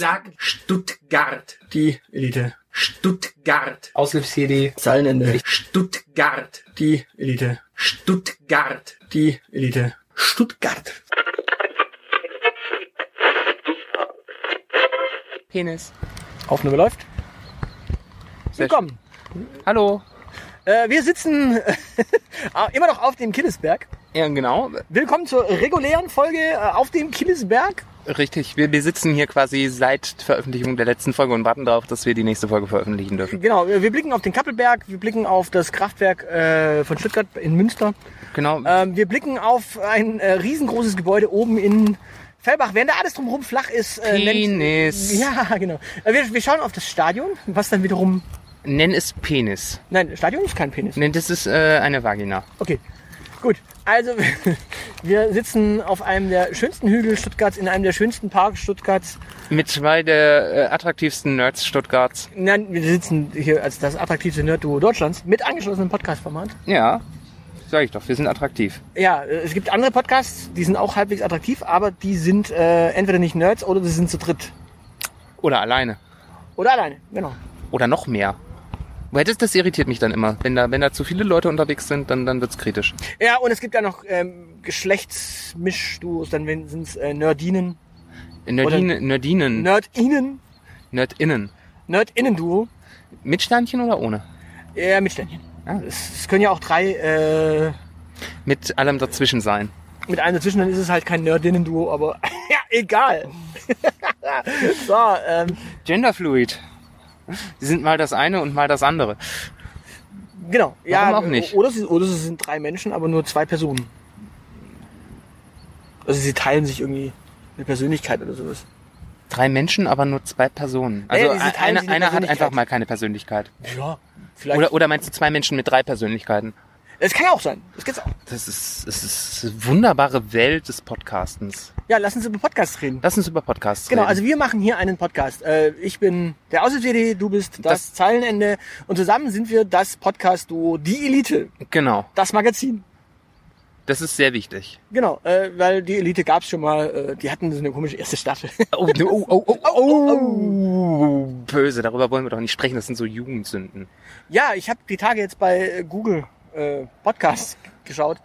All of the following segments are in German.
Sag Stuttgart. Die Elite. Stuttgart. Aushilfs-CD. Zeilenende. Stuttgart. Die Elite. Stuttgart. Die Elite. Stuttgart. Penis. Aufnahme läuft. Sehr Willkommen. Hallo. Äh, wir sitzen immer noch auf dem Killesberg. Ja, genau. Willkommen zur regulären Folge äh, auf dem Killesberg. Richtig. Wir, wir sitzen hier quasi seit Veröffentlichung der letzten Folge und warten darauf, dass wir die nächste Folge veröffentlichen dürfen. Genau, wir blicken auf den Kappelberg, wir blicken auf das Kraftwerk äh, von Stuttgart in Münster. Genau. Ähm, wir blicken auf ein äh, riesengroßes Gebäude oben in Fellbach. Während da alles drumherum flach ist. Äh, nennt- Penis. Ja, genau. Äh, wir, wir schauen auf das Stadion, was dann wiederum... Nenn es Penis. Nein, Stadion ist kein Penis. Nenn das ist äh, eine Vagina. Okay, gut. Also, wir sitzen auf einem der schönsten Hügel Stuttgarts, in einem der schönsten Parks Stuttgarts. Mit zwei der äh, attraktivsten Nerds Stuttgarts. Nein, wir sitzen hier als das attraktivste Nerd-Duo Deutschlands mit angeschlossenem Podcast-Format. Ja. Sag ich doch, wir sind attraktiv. Ja, es gibt andere Podcasts, die sind auch halbwegs attraktiv, aber die sind äh, entweder nicht Nerds oder sie sind zu dritt. Oder alleine. Oder alleine, genau. Oder noch mehr. Weil das, das irritiert mich dann immer. Wenn da, wenn da zu viele Leute unterwegs sind, dann, dann wird's kritisch. Ja, und es gibt ja noch ähm, Geschlechtsmischduos, dann sind es äh, Nerdinen, Nerdine, Nerdinen, Nerdinen, Nerdinnen. Nerdinnen-Duo. Mit Sternchen oder ohne? Ja, mit Ständchen. Ah. Es, es können ja auch drei äh, Mit allem dazwischen sein. mit einem dazwischen, dann ist es halt kein Nerdinnen-Duo, aber ja, egal. so, ähm, Genderfluid. Sie sind mal das eine und mal das andere. genau. ja, Warum auch nicht? Oder sie, oder sie sind drei Menschen, aber nur zwei Personen. Also sie teilen sich irgendwie eine Persönlichkeit oder sowas. Drei Menschen, aber nur zwei Personen. Also Ja, teilen einer, eine einer hat einfach mal keine Persönlichkeit. Ja, vielleicht. Oder, oder meinst du zwei Menschen mit drei Persönlichkeiten? Es kann ja auch sein. Das gibt's auch. Das ist, das ist eine wunderbare Welt des Podcastens. Ja, lass uns über Podcasts reden. Lass uns über Podcasts Genau, reden. also wir machen hier einen Podcast. Äh, ich bin der Aushilfs-CD, du bist das, Das- Zeilenende und zusammen sind wir das Podcast-Duo Die Elite, Genau. das Magazin. Das ist sehr wichtig. Genau, äh, weil die Elite gab's schon mal, äh, die hatten so eine komische erste Staffel. Oh, oh, oh, oh, oh, oh, böse. Darüber wollen wir doch nicht sprechen. Das sind so Jugendsünden. ja, ich habe die Tage jetzt bei äh, Google äh, Podcasts geschaut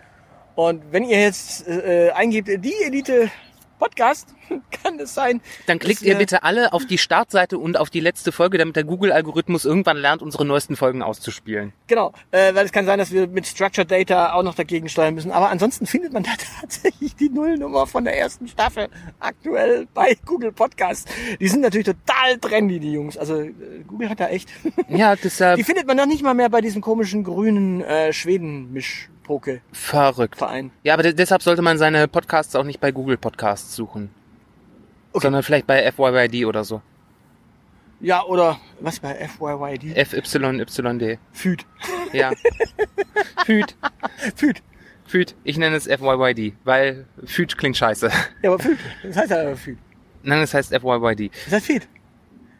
und wenn ihr jetzt äh, eingebt, die Elite Podcast, kann es sein. Dann klickt ihr bitte alle auf die Startseite und auf die letzte Folge, damit der Google-Algorithmus irgendwann lernt, unsere neuesten Folgen auszuspielen. Genau, äh, weil es kann sein, dass wir mit Structured Data auch noch dagegen steuern müssen. Aber ansonsten findet man da tatsächlich die Nullnummer von der ersten Staffel aktuell bei Google Podcasts. Die sind natürlich total trendy, die Jungs. Also äh, Google hat da echt. Ja, deshalb Die findet man noch nicht mal mehr bei diesem komischen grünen äh, Schweden-Mischpoke-Verein. verrückt. Ja, aber de- deshalb sollte man seine Podcasts auch nicht bei Google Podcasts suchen. Okay. Sondern vielleicht bei FYYD oder so. Ja, oder was bei FYYD? FYYD. Füd. Ja. Füd. Füd. Füd. Ich nenne es FYYD, weil Füd klingt scheiße. Ja, aber Füd. Das heißt ja aber Füd. Nein, es heißt FYYD. Das heißt Feed.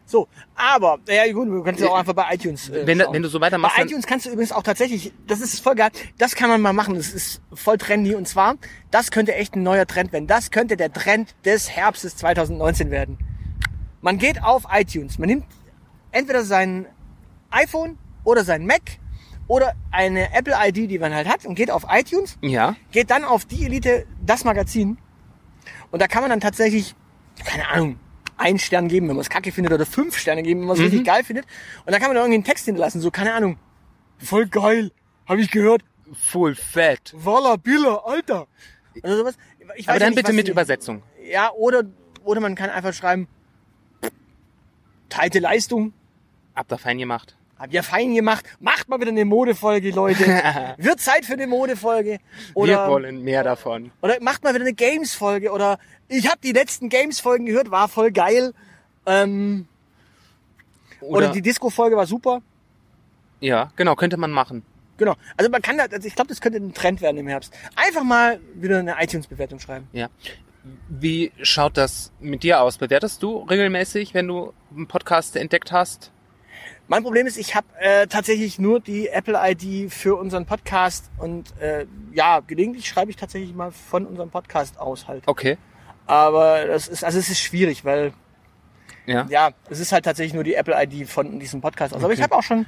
So, aber, ja gut, du kannst ja auch einfach bei iTunes äh, Wenn, wenn du so weitermachst, Bei iTunes kannst du übrigens auch tatsächlich, das ist voll geil, das kann man mal machen, das ist voll trendy und zwar, das könnte echt ein neuer Trend werden. Das könnte der Trend des Herbstes 2019 werden. Man geht auf iTunes, man nimmt entweder sein iPhone oder sein Mac oder eine Apple ID, die man halt hat und geht auf iTunes, ja, geht dann auf die Elite, das Magazin und da kann man dann tatsächlich, keine Ahnung, einen Stern geben, wenn man es kacke findet oder fünf Sterne geben, wenn man es Mhm. richtig geil findet und dann kann man da irgendwie einen Text hinterlassen, so, keine Ahnung, voll geil, habe ich gehört, full fat. Walla Billa, Alter. Oder sowas. Ich Aber ja dann nicht, bitte mit Übersetzung. Ja, oder, oder man kann einfach schreiben, teilte Leistung, Habt ihr fein gemacht. Habt ihr fein gemacht. Macht mal wieder eine Modefolge, Leute. Wird Zeit für eine Modefolge. Oder, Wir wollen mehr davon. oder macht mal wieder eine Games-Folge. Oder ich habe die letzten Games-Folgen gehört, war voll geil. Ähm, oder, Oder, die Disco-Folge war super. ja, genau, könnte man machen. Genau. Also man kann da, also ich glaube, das könnte ein Trend werden im Herbst. Einfach mal wieder eine iTunes-Bewertung schreiben. Ja. Wie schaut das mit dir aus? Bewertest du regelmäßig, wenn du einen Podcast entdeckt hast? Mein Problem ist, ich habe äh, tatsächlich nur die Apple-ID für unseren Podcast und äh, ja, gelegentlich schreibe ich tatsächlich mal von unserem Podcast aus halt. Okay. Aber das ist, also es ist schwierig, weil Ja. Ja, es ist halt tatsächlich nur die Apple-ID von diesem Podcast aus. Aber ich habe auch schon...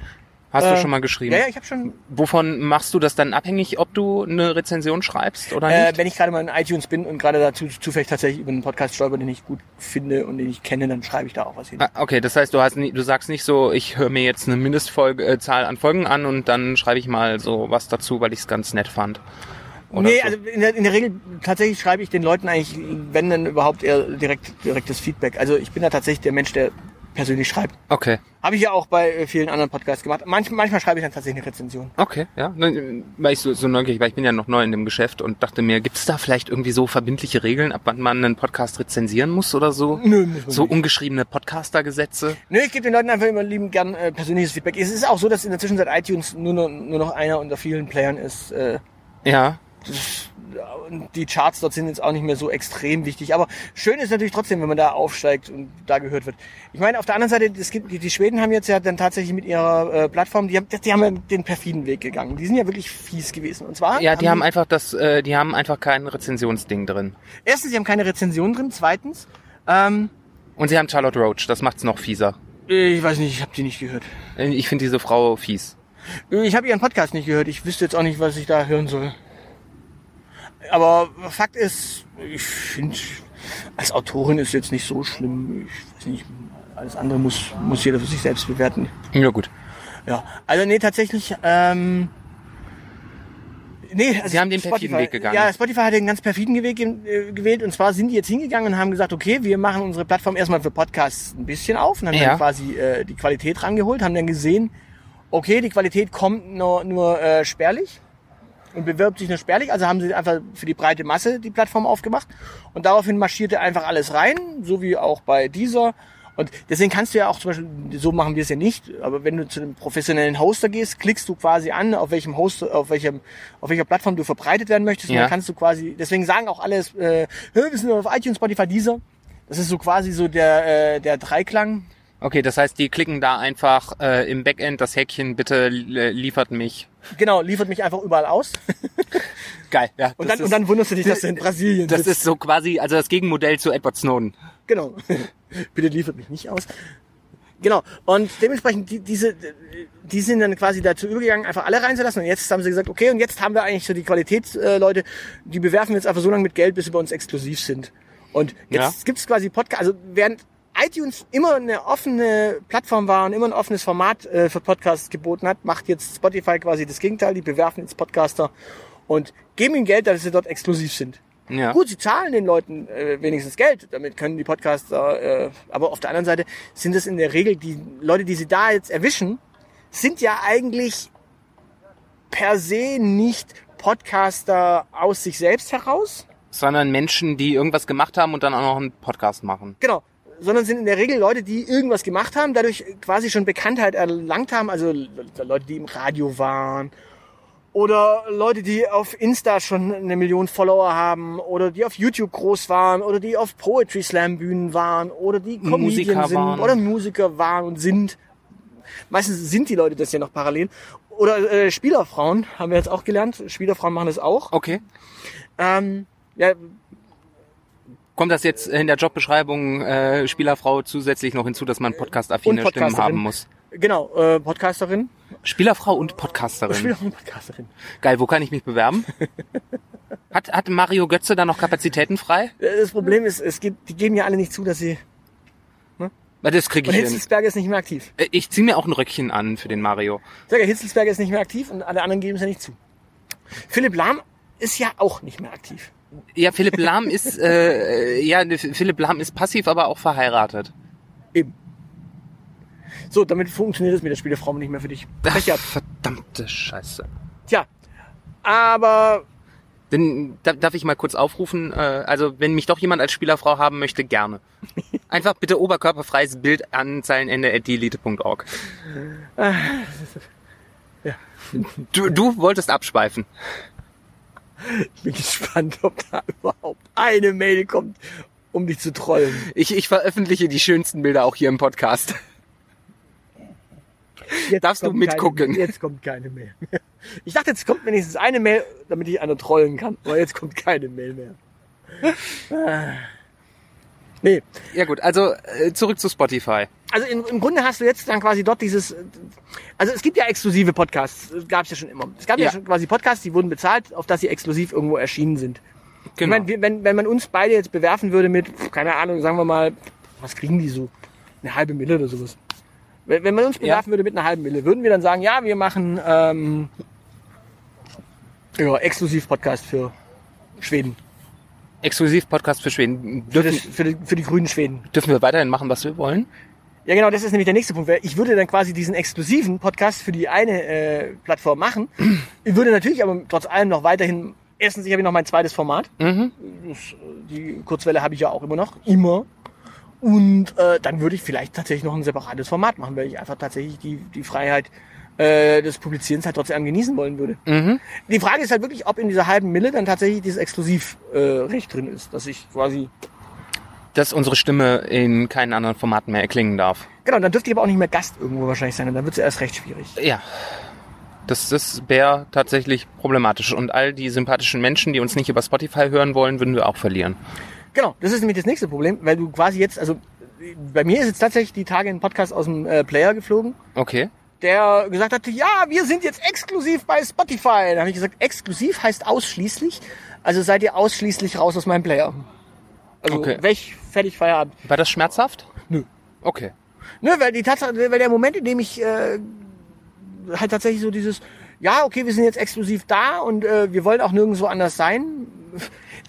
Hast äh, du schon mal geschrieben? Ja, ja, ich habe schon... Wovon machst du das dann abhängig, ob du eine Rezension schreibst oder Äh, nicht? wenn ich gerade mal in iTunes bin und gerade dazu zufällig tatsächlich über einen Podcast stolper, den ich gut finde und den ich kenne, dann schreibe ich da auch was hin. Ah, Okay, das heißt, du hast nie, du sagst nicht so, ich höre mir jetzt eine Mindestfolge äh, an Folgen an und dann schreibe ich mal so was dazu, weil ich es ganz nett fand. Oder nee, so. also in der, in der Regel tatsächlich schreibe ich den Leuten eigentlich, wenn dann überhaupt eher direkt direktes Feedback. Also ich bin da tatsächlich der Mensch, der persönlich schreibt. Okay, Habe ich ja auch bei äh, vielen anderen Podcasts gemacht. Manch, manchmal schreibe ich dann tatsächlich eine Rezension. okay, ja. Weil ich so, so neugierig war, ich bin ja noch neu in dem Geschäft und dachte mir, gibt es da vielleicht irgendwie so verbindliche Regeln, ab wann man einen Podcast rezensieren muss oder so? Nö, So nicht. ungeschriebene Podcaster-Gesetze? Nö, ich gebe den Leuten einfach immer lieben gern äh, persönliches Feedback. Es ist auch so, dass in der Zwischenzeit iTunes nur noch, nur noch einer unter vielen Playern ist. Äh, Ja, und die Charts dort sind jetzt auch nicht mehr so extrem wichtig. Aber schön ist natürlich trotzdem, wenn man da aufsteigt und da gehört wird. Ich meine, auf der anderen Seite, es gibt, die, Schweden haben jetzt ja dann tatsächlich mit ihrer äh, Plattform, die haben, die haben ja den perfiden Weg gegangen. Die sind ja wirklich fies gewesen. Und zwar, ja, die haben einfach das, äh, die haben einfach kein Rezensionsding drin. erstens, sie haben keine Rezension drin. Zweitens, ähm, Und sie haben Charlotte Roach, das macht's noch fieser. ich weiß nicht, ich habe die nicht gehört. Ich finde diese Frau fies. Ich habe ihren Podcast nicht gehört. Ich wüsste jetzt auch nicht, was ich da hören soll. Aber Fakt ist, ich finde, als Autorin ist jetzt nicht so schlimm. Ich weiß nicht, alles andere muss, muss jeder für sich selbst bewerten. Ja gut. Ja, also nee, tatsächlich, ähm, nee, also Sie haben den perfiden Weg gegangen. Ja, Spotify hat den ganz perfiden Weg äh, gewählt und zwar sind die jetzt hingegangen und haben gesagt, okay, wir machen unsere Plattform erstmal für Podcasts ein bisschen auf und haben Ja. dann quasi äh, die Qualität rangeholt, haben dann gesehen, okay, die Qualität kommt nur, nur äh, spärlich und bewirbt sich nur spärlich, also haben sie einfach für die breite Masse die Plattform aufgemacht und daraufhin marschierte einfach alles rein, so wie auch bei dieser. Und deswegen kannst du ja auch zum Beispiel, so machen wir es ja nicht, aber wenn du zu einem professionellen Hoster gehst, klickst du quasi an, auf welchem Hoster, auf welchem, auf welcher Plattform du verbreitet werden möchtest. Und Ja. dann kannst du quasi, deswegen sagen auch alles, äh, "Hä, wir sind auf iTunes, Spotify, Deezer. Das ist so quasi so der, äh, der Dreiklang. Okay, das heißt, die klicken da einfach äh, im Backend das Häkchen, bitte li- liefert mich. Genau, liefert mich einfach überall aus. Geil, ja. Und dann, und ist- dann wunderst du dich, dass du in Brasilien Das sitzt. ist so quasi, also das Gegenmodell zu Edward Snowden. Genau. Bitte liefert mich nicht aus. Genau. Und dementsprechend, die, diese, die sind dann quasi dazu übergegangen, einfach alle reinzulassen. Und jetzt haben sie gesagt, okay, und jetzt haben wir eigentlich so die Qualitätsleute, äh, die bewerfen wir jetzt einfach so lange mit Geld, bis sie bei uns exklusiv sind. Und jetzt Ja. gibt's quasi Podcast, also während iTunes immer eine offene Plattform war und immer ein offenes Format äh, für Podcasts geboten hat, macht jetzt Spotify quasi das Gegenteil. Die bewerfen jetzt Podcaster und geben ihnen Geld, dass sie dort exklusiv sind. Ja. Gut, sie zahlen den Leuten äh, wenigstens Geld, damit können die Podcaster, äh, aber auf der anderen Seite sind es in der Regel die Leute, die sie da jetzt erwischen, sind ja eigentlich per se nicht Podcaster aus sich selbst heraus, Sondern Menschen, die irgendwas gemacht haben und dann auch noch einen Podcast machen. genau, sondern sind in der Regel Leute, die irgendwas gemacht haben, dadurch quasi schon Bekanntheit erlangt haben, also Le- Leute, die im Radio waren oder Leute, die auf Insta schon eine Million Follower haben oder die auf YouTube groß waren oder die auf Poetry Slam Bühnen waren oder die Comedian sind waren. oder Musiker waren und sind. Meistens sind die Leute das ja noch parallel. Oder äh, Spielerfrauen haben wir jetzt auch gelernt. Spielerfrauen machen das auch. Okay. Ähm, ja, Kommt das jetzt in der Jobbeschreibung äh, Spielerfrau zusätzlich noch hinzu, dass man podcast-affine Und Stimmen haben muss? genau, äh, Podcasterin. Spielerfrau und Podcasterin. Spielerfrauen, Podcasterin. Geil, wo kann ich mich bewerben? hat, hat Mario Götze da noch Kapazitäten frei? Äh, Das Problem ist, es gibt, die geben ja alle nicht zu, dass sie. Weil Das kriege Und ich hin. Hitzelsberger ist nicht mehr aktiv. Äh, Ich ziehe mir auch ein Röckchen an für den Mario. Sag ja, Hitzelsberger ist nicht mehr aktiv und alle anderen geben es ja nicht zu. Philipp Lahm ist ja auch nicht mehr aktiv. Ja, Philipp Lahm ist äh, ja Philipp Lahm ist passiv, aber auch verheiratet. Eben. So, damit funktioniert es mit der Spielerfrau nicht mehr für dich. Ach, verdammte Scheiße. Tja, aber Denn, da, darf ich mal kurz aufrufen? Äh, also, wenn mich doch jemand als Spielerfrau haben möchte, gerne. Einfach bitte oberkörperfreies Bild an Zeilenende at dielite.org. Ja. Du, du wolltest abschweifen. Ich bin gespannt, ob da überhaupt eine Mail kommt, um dich zu trollen. Ich, ich veröffentliche die schönsten Bilder auch hier im Podcast. Jetzt Darfst du mitgucken? Keine, jetzt kommt keine Mail mehr. Ich dachte, jetzt kommt wenigstens eine Mail, damit ich einer trollen kann. Aber jetzt kommt keine Mail mehr. Nee. Ja gut, also äh, zurück zu Spotify. Also im, im Grunde hast du jetzt dann quasi dort dieses, also es gibt ja exklusive Podcasts, gab es ja schon immer. Es gab ja. Ja. schon quasi Podcasts, die wurden bezahlt, auf dass sie exklusiv irgendwo erschienen sind. Ich Genau. meine, wir- wenn, wenn man uns beide jetzt bewerfen würde mit, keine Ahnung, sagen wir mal, was kriegen die so? Eine halbe Mille oder sowas. Wenn, wenn man uns bewerfen würde mit einer halben Mille, würden wir dann sagen, ja, wir machen ähm, ja, exklusiv Podcast für Schweden. Exklusiv Podcast für Schweden. Für, das, Dürfen, für, die, für die grünen Schweden. dürfen wir weiterhin machen, was wir wollen? Ja, genau, das ist nämlich der nächste Punkt. Ich würde dann quasi diesen exklusiven Podcast für die eine äh, Plattform machen. Ich würde natürlich aber trotz allem noch weiterhin, erstens, ich habe noch mein zweites Format. Mhm. Äh, die Kurzwelle habe ich ja auch immer noch. Immer. Und äh, dann würde ich vielleicht tatsächlich noch ein separates Format machen, weil ich einfach tatsächlich die, die Freiheit äh, des Publizierens halt trotzdem genießen wollen würde. Mhm. Die Frage ist halt wirklich, ob in dieser halben Mille dann tatsächlich dieses Exklusivrecht äh, drin ist, dass ich quasi Dass unsere Stimme in keinen anderen Formaten mehr erklingen darf. Genau, dann dürfte ich aber auch nicht mehr Gast irgendwo wahrscheinlich sein und dann wird es erst recht schwierig. Ja. Das, das wäre tatsächlich problematisch. Und all die sympathischen Menschen, die uns nicht über Spotify hören wollen, würden wir auch verlieren. Genau, das ist nämlich das nächste Problem, weil du quasi jetzt, also bei mir ist jetzt tatsächlich die Tage ein Podcast aus dem äh, Player geflogen, Okay. Der gesagt hat, ja, wir sind jetzt exklusiv bei Spotify. Da habe ich gesagt, exklusiv heißt ausschließlich, also seid ihr ausschließlich raus aus meinem Player. Also Okay. weg, fertig, Feierabend. War das schmerzhaft? Nö. Okay. Ne, weil die Tatsache, weil der Moment, in dem ich äh, halt tatsächlich so dieses, ja, okay, wir sind jetzt exklusiv da und äh, wir wollen auch nirgendwo anders sein.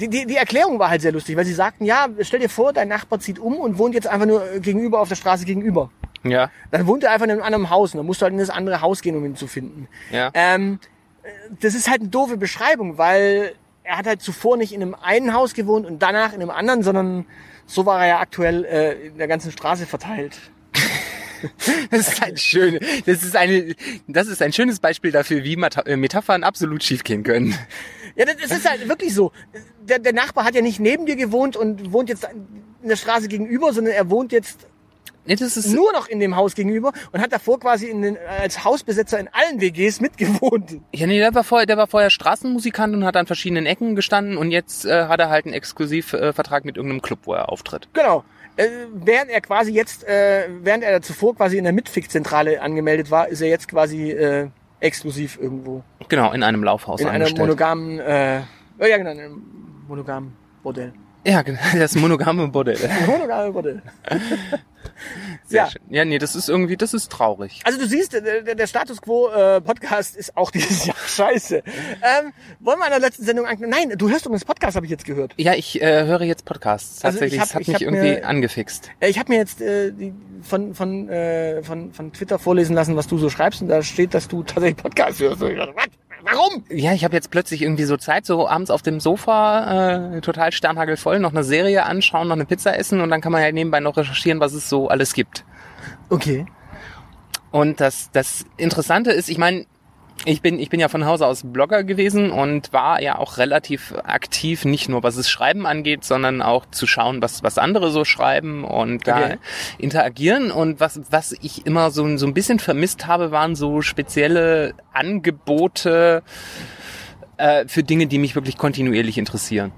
Die, die, die Erklärung war halt sehr lustig, weil sie sagten, ja, stell dir vor, dein Nachbar zieht um und wohnt jetzt einfach nur gegenüber auf der Straße gegenüber. Ja. Dann wohnt er einfach in einem anderen Haus und dann musst du halt in das andere Haus gehen, um ihn zu finden. Ja. Ähm, äh, das ist halt eine doofe Beschreibung, weil er hat halt zuvor nicht in einem einen Haus gewohnt und danach in einem anderen, sondern so war er ja aktuell äh, in der ganzen Straße verteilt. Das ist ein schön, das ist eine, das ist ein schönes Beispiel dafür, wie äh, Metaphern absolut schiefgehen können. Ja, das, das ist halt wirklich so. Der, der Nachbar hat ja nicht neben dir gewohnt und wohnt jetzt in der Straße gegenüber, sondern er wohnt jetzt Nee, das ist, nur noch in dem Haus gegenüber und hat davor quasi in den, als Hausbesetzer in allen WGs mitgewohnt. ja, nee, der war vorher, der war vorher Straßenmusikant und hat an verschiedenen Ecken gestanden und jetzt äh, hat er halt einen Exklusivvertrag äh, mit irgendeinem Club, wo er auftritt. Genau. Äh, während er quasi jetzt, äh, während er zuvor quasi in der Mitfick-Zentrale angemeldet war, ist er jetzt quasi äh, exklusiv irgendwo. Genau, in einem Laufhaus In einem monogamen, äh, ja genau, in einem monogamen Bordell. Ja, genau, das monogame Bordell. Monogame Bordell. Sehr Ja. schön. Ja, nee, das ist irgendwie, das ist traurig. Also du siehst, der, der Status Quo äh, Podcast ist auch dieses Jahr scheiße. Ähm, wollen wir in der letzten Sendung an... Nein, du hörst übrigens Podcast, habe ich jetzt gehört. Ja, ich äh, höre jetzt Podcasts. Also ich Tatsächlich, hab- das hat ich mich irgendwie mir- angefixt. Äh, Ich habe mir jetzt äh, die, von, von, äh, von, von Twitter vorlesen lassen, was du so schreibst und da steht, dass du tatsächlich Podcast hörst. Und ich dachte, was? Warum? Ja, ich habe jetzt plötzlich irgendwie so Zeit, so abends auf dem Sofa, äh, total sternhagelvoll, noch eine Serie anschauen, noch eine Pizza essen und dann kann man halt nebenbei noch recherchieren, was es so alles gibt. Okay. Und das, das Interessante ist, ich meine, ich bin, ich bin ja von Hause aus Blogger gewesen und war ja auch relativ aktiv, nicht nur was das Schreiben angeht, sondern auch zu schauen, was, was andere so schreiben und da Okay. interagieren. Und was, was ich immer so, so ein bisschen vermisst habe, waren so spezielle Angebote äh, für Dinge, die mich wirklich kontinuierlich interessieren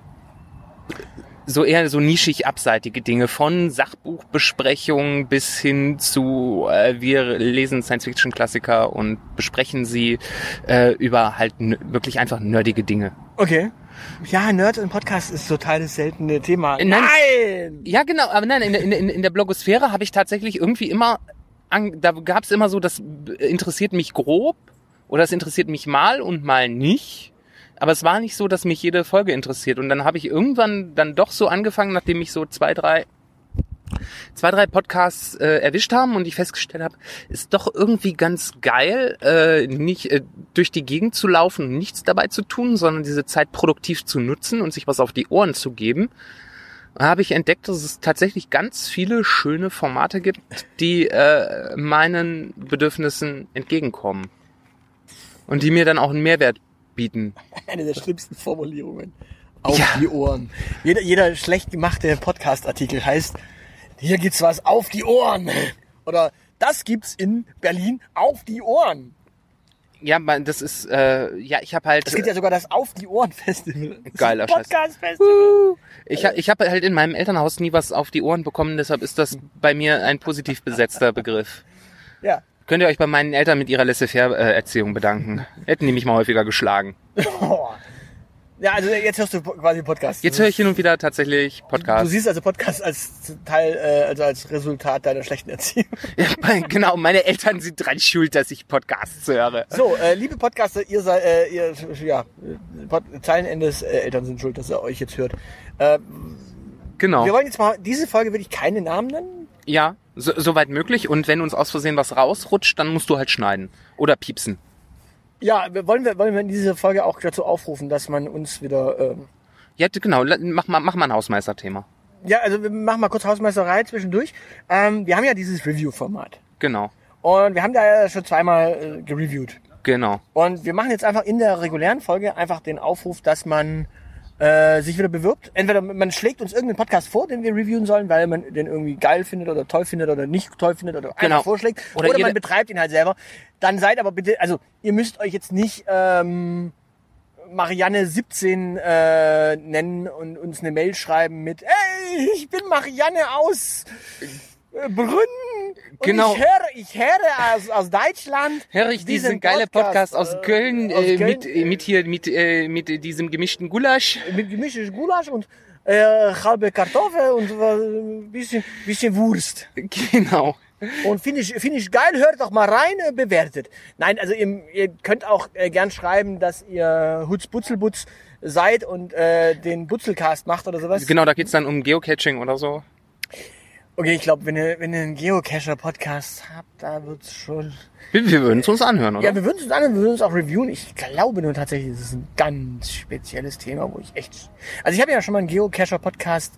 so eher so nischig abseitige Dinge von Sachbuchbesprechungen bis hin zu äh, wir lesen Science-Fiction-Klassiker und besprechen sie äh, über halt wirklich einfach nerdige Dinge. Okay. Ja, Nerd im Podcast ist total das seltene Thema. Äh, nein. Nein! Ja, genau, aber nein, in, der- in, in der Blogosphäre habe ich tatsächlich irgendwie immer, an, da gab es immer so, das interessiert mich grob oder es interessiert mich mal und mal nicht. Aber es war nicht so, dass mich jede Folge interessiert. Und dann habe ich irgendwann dann doch so angefangen, nachdem mich so zwei, drei zwei, drei Podcasts äh, erwischt haben und ich festgestellt habe, ist doch irgendwie ganz geil, äh, nicht äh, durch die Gegend zu laufen und nichts dabei zu tun, sondern diese Zeit produktiv zu nutzen und sich was auf die Ohren zu geben. Habe ich entdeckt, dass es tatsächlich ganz viele schöne Formate gibt, die äh, meinen Bedürfnissen entgegenkommen. Und die mir dann auch einen Mehrwert bieten. Eine der schlimmsten Formulierungen. Auf Ja. die Ohren. Jeder, jeder schlecht gemachte Podcast-Artikel heißt, hier gibt's was auf die Ohren. Oder das gibt's in Berlin auf die Ohren. Ja, man, das ist, äh, ja, ich habe halt. Es gibt ja sogar das Auf die Ohren Festival. Geiler. Podcast Festival. Ich, ich habe halt in meinem Elternhaus nie was auf die Ohren bekommen, deshalb ist das bei mir ein positiv besetzter Begriff. Ja. Könnt ihr euch bei meinen Eltern mit ihrer Laissez-faire-Erziehung bedanken? Hätten die mich mal häufiger geschlagen. Ja, also jetzt hörst du quasi Podcast. Jetzt höre ich hin und wieder tatsächlich Du Podcast. siehst also Podcast als Teil, äh, also als Resultat deiner schlechten Erziehung. Ja, genau, meine Eltern sind dran schuld, dass ich Podcasts höre. So, äh, liebe Podcaster, ihr seid, äh, ihr, ja, Pod Zeilenendes äh, Eltern sind schuld, dass ihr euch jetzt hört. Äh, Genau. Wir wollen jetzt mal, diese Folge würde ich keine Namen nennen. Ja, so, soweit möglich. Und wenn uns aus Versehen was rausrutscht, dann musst du halt schneiden. Oder piepsen. Ja, wollen wir, wollen wir in dieser Folge auch dazu aufrufen, dass man uns wieder, ähm, Ja, genau, mach mal, mach mal ein Hausmeisterthema. ja, also wir machen mal kurz Hausmeisterei zwischendurch. Ähm, wir haben ja dieses Review-Format. Genau, Und wir haben da ja schon zweimal äh, gereviewt. genau. Und wir machen jetzt einfach in der regulären Folge einfach den Aufruf, dass man äh, sich wieder bewirbt. Entweder man schlägt uns irgendeinen Podcast vor, den wir reviewen sollen, weil man den irgendwie geil findet oder toll findet oder nicht toll findet oder Genau. einfach vorschlägt. Oder Oder, man betreibt ihn halt selber. Dann seid aber bitte, also ihr müsst euch jetzt nicht ähm, Marianne 17 äh, nennen und uns eine Mail schreiben mit Ey, ich bin Marianne aus Brünn und Genau. ich höre, ich höre aus, aus Deutschland. Herrich, diesen geile Podcast aus äh, Köln, aus äh, Köln, mit, äh, mit hier, mit, äh, mit diesem gemischten Gulasch. mit gemischtes Gulasch und äh, halbe Kartoffel und äh, ein bisschen, bisschen Wurst. Genau. Und finde ich, finde ich geil, hört doch mal rein, äh, bewertet. Nein, also ihr, ihr könnt auch äh, gern schreiben, dass ihr Hutz Butzelbutz seid und äh, den Butzelcast macht oder sowas. Genau, da geht's dann um Geocaching oder so. Okay, ich glaube, wenn ihr, wenn ihr einen Geocacher-Podcast habt, da wird's schon... Wir, wir würden es uns anhören, oder? Ja, wir würden es uns an, wir würden es auch reviewen. Ich glaube nur tatsächlich, es ist ein ganz spezielles Thema, wo ich echt... Also ich habe ja schon mal einen Geocacher-Podcast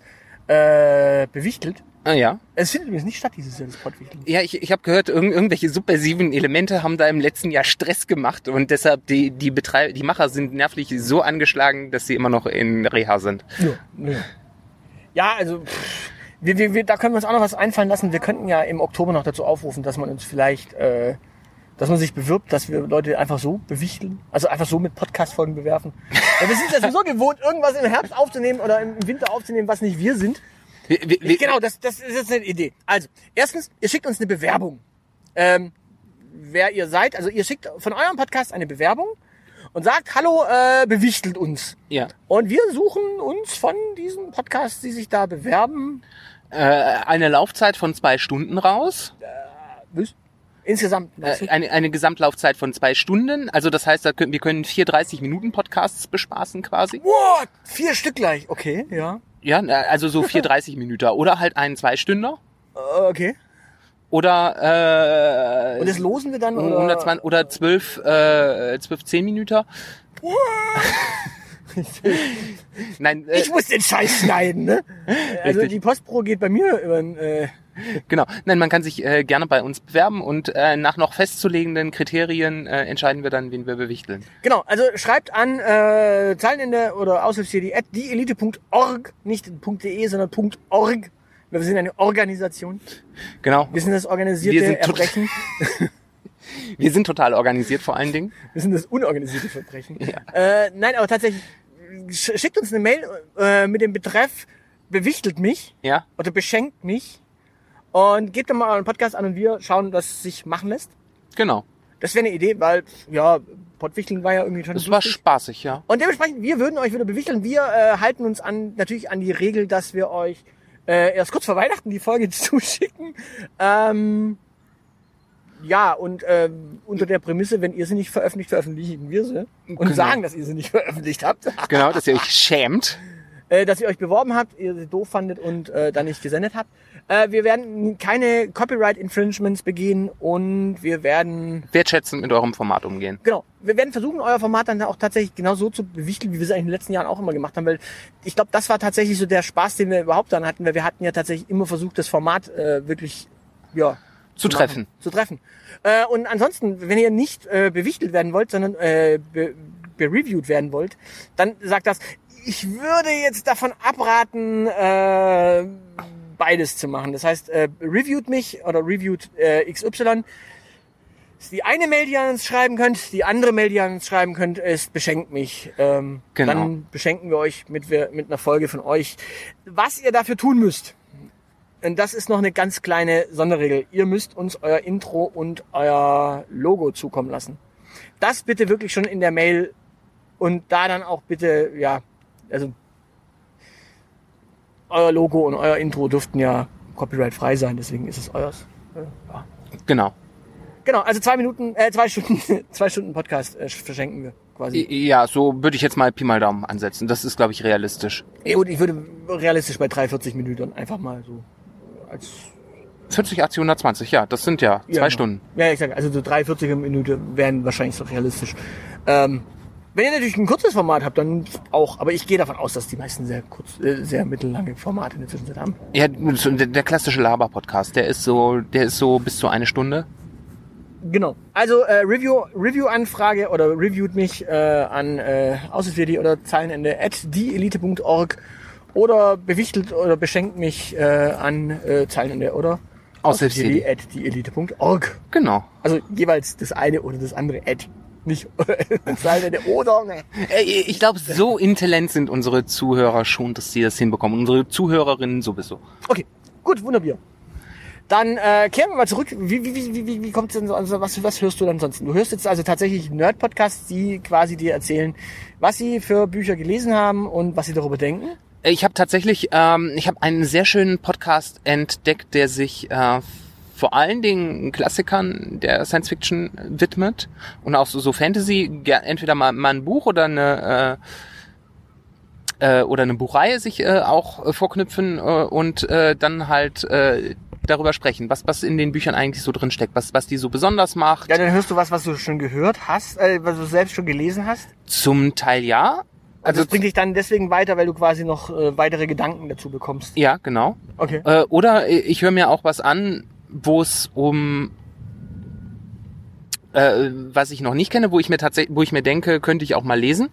äh, bewichtelt. ah, ja. Es findet übrigens nicht statt dieses Jahr, das Pottwichteln. Ja, ich, ich habe gehört, irgend, irgendwelche subversiven Elemente haben da im letzten Jahr Stress gemacht und deshalb die die Betreib die Macher sind nervlich so angeschlagen, dass sie immer noch in Reha sind. Ja, ja. ja also pff, wir, wir, wir, da können wir uns auch noch was einfallen lassen. Wir könnten ja im Oktober noch dazu aufrufen, dass man uns vielleicht, äh, dass man sich bewirbt, dass wir Leute einfach so bewichteln, also einfach so mit Podcast-Folgen bewerfen. Ja, wir sind ja sowieso gewohnt, irgendwas im Herbst aufzunehmen oder im Winter aufzunehmen, was nicht wir sind. Wir, wir, Genau, das, das ist jetzt eine Idee. Also, erstens, ihr schickt uns eine Bewerbung. Ähm, wer ihr seid, also ihr schickt von eurem Podcast eine Bewerbung und sagt, hallo, äh, bewichtelt uns. Ja. Und wir suchen uns von diesen Podcasts, die sich da bewerben, Äh, eine Laufzeit von zwei Stunden raus. was? insgesamt. Äh, eine, eine Gesamtlaufzeit von zwei Stunden. Also das heißt, da können, wir können vier 30-Minuten-Podcasts bespaßen quasi. What? Vier Stück gleich. Okay, ja. Ja, äh, also so vier 30 Minuten Oder halt einen Zwei-Stünder. Äh, okay. Oder äh, Und das losen wir dann? Oder? 120 oder zwölf, äh, zwölf 10 Minuten. Nein, äh, Ich muss den Scheiß schneiden, ne? Also Richtig. die Postpro geht bei mir über den, äh, genau. Nein, man kann sich äh, gerne bei uns bewerben und äh, nach noch festzulegenden Kriterien äh, entscheiden wir dann, wen wir bewichteln. Genau, also schreibt an äh, Zeilenende oder Aushilfs.de at dieelite.org, nicht .de, sondern .org. Wir sind eine Organisation. Genau. Wir sind das organisierte Wir sind Verbrechen. Wir sind total organisiert vor allen Dingen. Wir sind das unorganisierte Verbrechen. Ja. Äh, nein, aber tatsächlich, schickt uns eine Mail äh, mit dem Betreff bewichtelt mich Ja, oder beschenkt mich und gebt doch mal euren Podcast an und wir schauen, was sich machen lässt. genau. Das wäre eine Idee, weil, ja, Pottwichteln war ja irgendwie schon Das war lustig. spaßig, ja. Und dementsprechend, wir würden euch wieder bewichteln. Wir äh, halten uns an natürlich an die Regel, dass wir euch äh, erst kurz vor Weihnachten die Folge zuschicken. Ähm, ja, und ähm, unter der Prämisse, wenn ihr sie nicht veröffentlicht, veröffentlichen wir sie. Und Genau. sagen, dass ihr sie nicht veröffentlicht habt. Genau, dass ihr euch schämt. äh, dass ihr euch beworben habt, ihr sie doof fandet und äh, dann nicht gesendet habt. Äh, wir werden keine Copyright-Infringements begehen und wir werden Wertschätzend mit eurem Format umgehen. Genau. Wir werden versuchen, euer Format dann auch tatsächlich genau so zu bewichteln, wie wir es eigentlich in den letzten Jahren auch immer gemacht haben, weil ich glaube, das war tatsächlich so der Spaß, den wir überhaupt dann hatten, weil wir hatten ja tatsächlich immer versucht, das Format äh, wirklich, ja, Zu machen, treffen. Zu treffen. Äh, und ansonsten, wenn ihr nicht äh, bewichtelt werden wollt, sondern äh, be bereviewt werden wollt, dann sagt das, ich würde jetzt davon abraten, äh, beides zu machen. Das heißt, äh, reviewt mich oder reviewt äh, XY. Die eine Mail, die ihr uns schreiben könnt, die andere Mail, die ihr uns schreiben könnt, ist beschenkt mich. Ähm, Genau. Dann beschenken wir euch mit, mit einer Folge von euch. Was ihr dafür tun müsst, und das ist noch eine ganz kleine Sonderregel. Ihr müsst uns euer Intro und euer Logo zukommen lassen. Das bitte wirklich schon in der Mail und da dann auch bitte, ja, also euer Logo und euer Intro dürften ja copyright-frei sein, deswegen ist es euers. Ja. Genau. Genau, also zwei Minuten, äh, zwei Stunden, zwei Stunden Podcast äh, verschenken wir quasi. Ja, so würde ich jetzt mal Pi mal Daumen ansetzen. Das ist, glaube ich, realistisch. Ja, gut, ich würde realistisch bei 43 Minuten einfach mal so als 40, 80, 120, ja, das sind ja zwei Ja, genau. Stunden. Ja, ich sag, also so 43 Minuten wären wahrscheinlich so realistisch. Ähm, wenn ihr natürlich ein kurzes Format habt, dann auch. Aber ich gehe davon aus, dass die meisten sehr kurz, äh, sehr mittellange Formate in der Zwischenzeit haben. Ja, der, klassische Laber-Podcast, der ist so, der ist so bis zu eine Stunde. Genau. Also äh, Review, Review-Anfrage oder reviewt mich äh, an äh, Außenfirdi oder Zeilenende at dieelite.org oder bewichtelt oder beschenkt mich äh, an äh, Zeilenende oder Aushilfsjedi. at dieelite.org. Genau. Also jeweils das eine oder das andere at. Nicht Zeilenende oder ne. Äh, Ich glaube, so intelligent sind unsere Zuhörer schon, dass sie das hinbekommen. Unsere Zuhörerinnen sowieso. Okay, gut, wunderbar. Dann äh, kehren wir mal zurück. Wie, wie, wie, wie, wie kommt denn so, also was, was hörst du dann ansonsten? Du hörst jetzt also tatsächlich Nerd-Podcasts, die quasi dir erzählen, was sie für Bücher gelesen haben und was sie darüber denken. Ich habe tatsächlich, ähm, ich habe einen sehr schönen Podcast entdeckt, der sich äh, vor allen Dingen Klassikern der Science Fiction widmet und auch so, so Fantasy, entweder mal, mal ein Buch oder eine äh, äh, oder eine Buchreihe sich äh, auch äh, vorknüpfen äh, und äh, dann halt äh, darüber sprechen, was was in den Büchern eigentlich so drin steckt, was was die so besonders macht. Ja, dann hörst du was, was du schon gehört hast, äh, was du selbst schon gelesen hast. Zum Teil ja. Also Also das bringt dich dann deswegen weiter, weil du quasi noch äh, weitere Gedanken dazu bekommst. ja, genau. Okay. Äh, oder ich höre mir auch was an, wo es um äh, was ich noch nicht kenne, wo ich mir tatsächlich, wo ich mir denke, könnte ich auch mal lesen.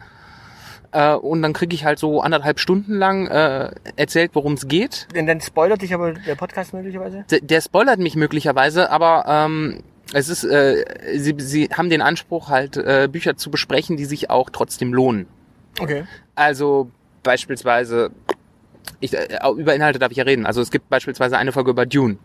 Äh, und dann kriege ich halt so anderthalb Stunden lang äh, erzählt, worum es geht. Denn dann spoilert dich aber der Podcast möglicherweise. D der spoilert mich möglicherweise, aber ähm, es ist, äh, sie, sie haben den Anspruch halt äh, Bücher zu besprechen, die sich auch trotzdem lohnen. Okay. Also beispielsweise, ich, äh, über Inhalte darf ich ja reden. Also es gibt beispielsweise eine Folge über Dune.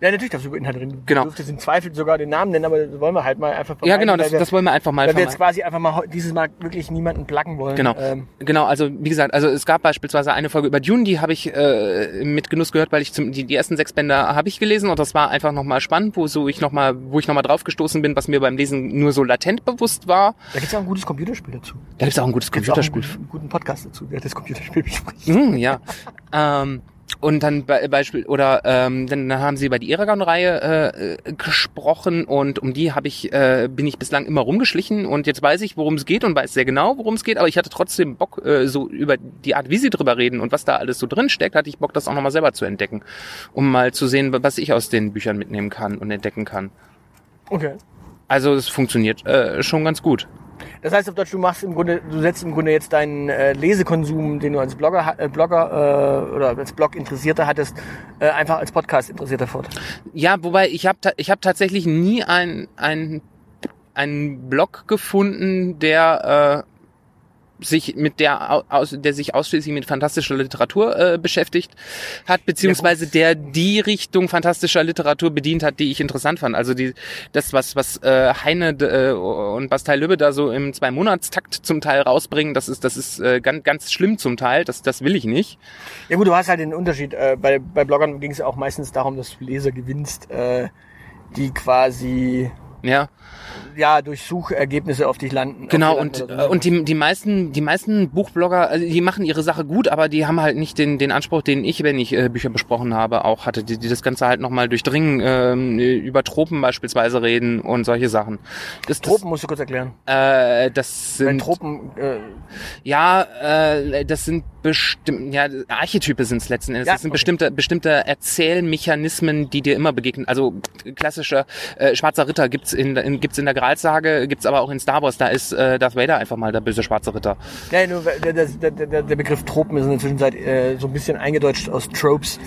Ja, natürlich darfst du über Inhalte reden. Genau. Du dürftest im Zweifel sogar den Namen nennen, aber das wollen wir halt mal einfach Ja, genau, das, wir- das wollen wir einfach mal Weil wir jetzt quasi einfach mal dieses Mal wirklich niemanden placken wollen. Genau. Ähm, Genau, also wie gesagt, also es gab beispielsweise eine Folge über Dune, die habe ich äh, mit Genuss gehört, weil ich zum, die, die ersten sechs Bänder habe ich gelesen und das war einfach nochmal spannend, wo so ich noch mal, wo ich nochmal drauf gestoßen bin, was mir beim Lesen nur so latent bewusst war. da gibt's auch ein gutes Computerspiel dazu. Da gibt's auch ein gutes Gibt's auch einen Computerspiel. guten, Podcast dazu, der das Computerspiel bespricht. Hm, ja. ähm, und dann be Beispiel oder ähm, dann haben sie über die Eragon-Reihe äh, gesprochen und um die habe ich äh, bin ich bislang immer rumgeschlichen und jetzt weiß ich, worum es geht und weiß sehr genau, worum es geht. Aber ich hatte trotzdem Bock äh, so über die Art, wie sie drüber reden und was da alles so drin steckt, hatte ich Bock, das auch nochmal selber zu entdecken, um mal zu sehen, was ich aus den Büchern mitnehmen kann und entdecken kann. Okay. Also es funktioniert äh, schon ganz gut. Das heißt auf Deutsch, du machst im Grunde, du setzt im Grunde jetzt deinen äh, Lesekonsum, den du als Blogger, äh, Blogger äh, oder als Blog-Interessierter hattest, äh, einfach als Podcast-Interessierter fort. Ja, wobei ich habe ich hab tatsächlich nie ein ein einen Blog gefunden, der äh, sich mit der au- aus, der sich ausschließlich mit fantastischer Literatur äh, beschäftigt hat beziehungsweise der die Richtung fantastischer Literatur bedient hat, die ich interessant fand. Also die das was was äh, Heine äh, und Bastei Lübbe da so im zwei Monatstakt zum Teil rausbringen, das ist das ist äh, ganz ganz schlimm zum Teil. Das das will ich nicht. Ja gut, du hast halt den Unterschied. Äh, bei, bei Bloggern ging es auch meistens darum, dass du Leser gewinnst, äh, die quasi Ja. Ja durch Suchergebnisse auf dich landen. Genau, und, landen äh, so. und die, die meisten, die meisten Buchblogger, also die machen ihre Sache gut, aber die haben halt nicht den, den Anspruch, den ich, wenn ich äh, Bücher besprochen habe, auch hatte, die, die das Ganze halt nochmal durchdringen, ähm, über Tropen beispielsweise reden und solche Sachen. Das, das, Tropen musst du kurz erklären. Äh, das Weil sind, Tropen, äh, ja, äh, das sind bestimmt, ja, Archetype sind es letzten Endes. Ja, das sind okay. bestimmte, bestimmte Erzählmechanismen, die dir immer begegnen. Also klassischer äh, Schwarzer Ritter gibt's in, in gibt's in der Gralsage, gibt's aber auch in Star Wars. Da ist äh, Darth Vader einfach mal der böse Schwarze Ritter. ja, nur, der, der, der, der Begriff Tropen ist in der Zwischenzeit äh, so ein bisschen eingedeutscht aus Tropes,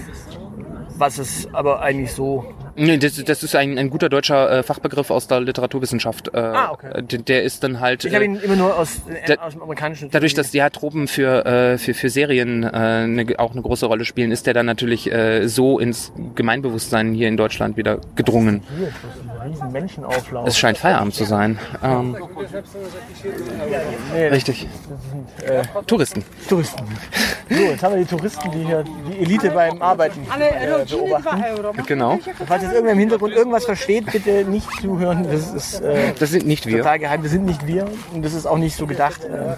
was es aber eigentlich so Nee, das, das ist ein, ein guter deutscher äh, Fachbegriff aus der Literaturwissenschaft. Äh, Ah, okay. der, der ist dann halt. Ich habe äh, ihn immer nur aus, äh, da- aus dem amerikanischen. Dadurch, dass die ja Tropen für, äh, für, für Serien äh, eine, auch eine große Rolle spielen, ist der dann natürlich äh, so ins Gemeinbewusstsein hier in Deutschland wieder gedrungen. Das riesen Menschenauflauf. Es scheint Feierabend zu sein. Ähm, nee, richtig. Touristen. Touristen. So, jetzt haben wir die Touristen, die hier die Elite beim Arbeiten äh, beobachten. Genau. Falls jetzt irgendwer im Hintergrund irgendwas versteht, bitte nicht zuhören. Das ist äh, Das sind nicht wir. total geheim. Wir sind nicht wir und das ist auch nicht so gedacht. Äh,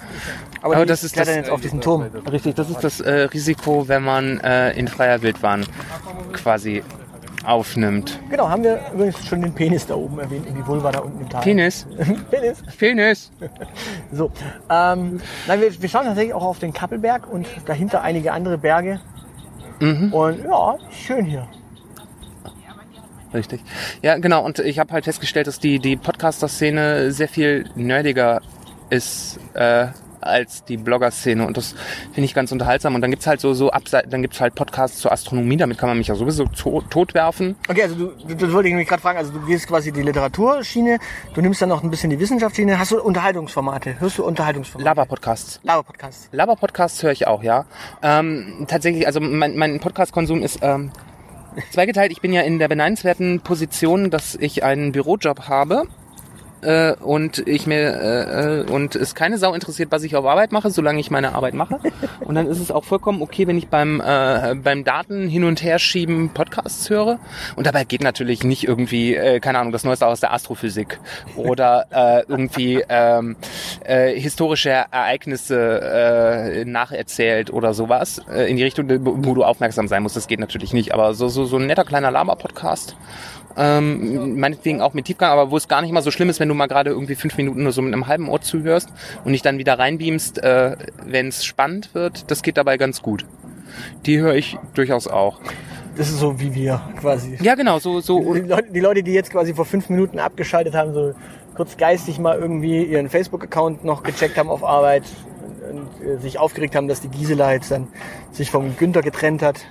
aber Aber die das ist klettern das- jetzt auf diesen Turm. Richtig, das ist das äh, Risiko, wenn man äh, in freier Wildbahn quasi aufnimmt. Genau, haben wir übrigens schon den Penis da oben erwähnt und die Vulva da unten im Tal. Penis. Penis. Penis. So, ähm, nein, wir, wir schauen tatsächlich auch auf den Kappelberg und dahinter einige andere Berge. Mhm. Und ja, schön hier. Richtig. Ja, genau. Und ich habe halt festgestellt, dass die, die Podcaster-Szene sehr viel nerdiger ist äh, als die Blogger-Szene. Und das finde ich ganz unterhaltsam. Und dann gibt's halt so, so Abse dann gibt's halt Podcasts zur Astronomie. Damit kann man mich ja sowieso to totwerfen. Okay, also du, das wollte ich nämlich gerade fragen, also du gehst quasi die Literaturschiene, du nimmst dann noch ein bisschen die Wissenschaftsschiene. Hast du Unterhaltungsformate? Hörst du Unterhaltungsformate? Laber-Podcasts. Laber-Podcast. Laber-Podcasts höre ich auch, ja. Ähm, tatsächlich, also mein, mein Podcast-Konsum ist ähm, zweigeteilt. Ich bin ja in der beneidenswerten Position, dass ich einen Bürojob habe. Äh, und ich mir äh, äh, und es keine Sau interessiert, was ich auf Arbeit mache, solange ich meine Arbeit mache. Und dann ist es auch vollkommen okay, wenn ich beim äh, beim Daten hin und her schieben Podcasts höre. Und dabei geht natürlich nicht irgendwie, äh, keine Ahnung, das Neueste aus der Astrophysik oder äh, irgendwie ähm, äh, historische Ereignisse äh, nacherzählt oder sowas äh, in die Richtung, wo du aufmerksam sein musst. Das geht natürlich nicht. Aber so so so ein netter kleiner Laber-Podcast ähm, meinetwegen auch mit Tiefgang, aber wo es gar nicht mal so schlimm ist, wenn du mal gerade irgendwie fünf Minuten nur so mit einem halben Ohr zuhörst und dich dann wieder reinbeamst, äh, wenn es spannend wird. Das geht dabei ganz gut. Die höre ich durchaus auch. Das ist so wie wir quasi. Ja, genau, so, so, Die Leute, die Leute, die jetzt quasi vor fünf Minuten abgeschaltet haben, so kurz geistig mal irgendwie ihren Facebook-Account noch gecheckt haben auf Arbeit und, und äh, sich aufgeregt haben, dass die Gisela jetzt dann sich vom Günther getrennt hat.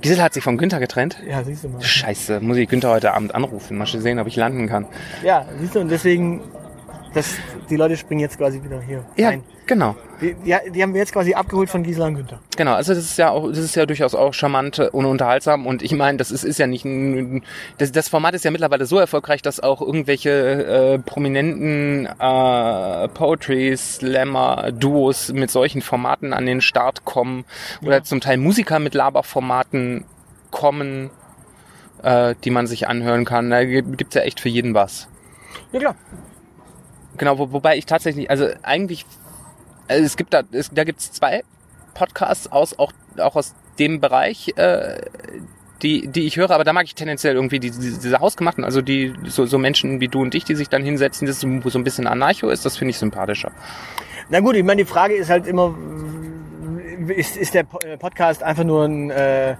Gisela hat sich vom Günther getrennt. Ja, siehst du mal. Scheiße, muss ich Günther heute Abend anrufen. Mal sehen, ob ich landen kann. Ja, siehst du, und deswegen, das, die Leute springen jetzt quasi wieder hier Ja, rein. Genau. Die, die, die haben wir jetzt quasi abgeholt von Gisela und Günther. Genau, also das ist ja auch, das ist ja durchaus auch charmant und unterhaltsam und ich meine, das ist, ist ja nicht ein, das, das Format ist ja mittlerweile so erfolgreich, dass auch irgendwelche äh, prominenten äh, Poetry Slammer Duos mit solchen Formaten an den Start kommen oder zum Teil Musiker mit Laberformaten kommen, äh, die man sich anhören kann. Da gibt- gibt's ja echt für jeden was. Ja klar. Genau, wo, wobei ich tatsächlich, also eigentlich, also es gibt da, es, da gibt's zwei Podcasts aus, auch, auch aus dem Bereich, äh, die, die ich höre, aber da mag ich tendenziell irgendwie die, die, diese hausgemachten, also die, so, so Menschen wie du und ich, die sich dann hinsetzen, das so, ein bisschen Anarcho ist, das finde ich sympathischer. Na gut, ich meine, die Frage ist halt immer, ist, ist der äh, Podcast einfach nur ein, äh,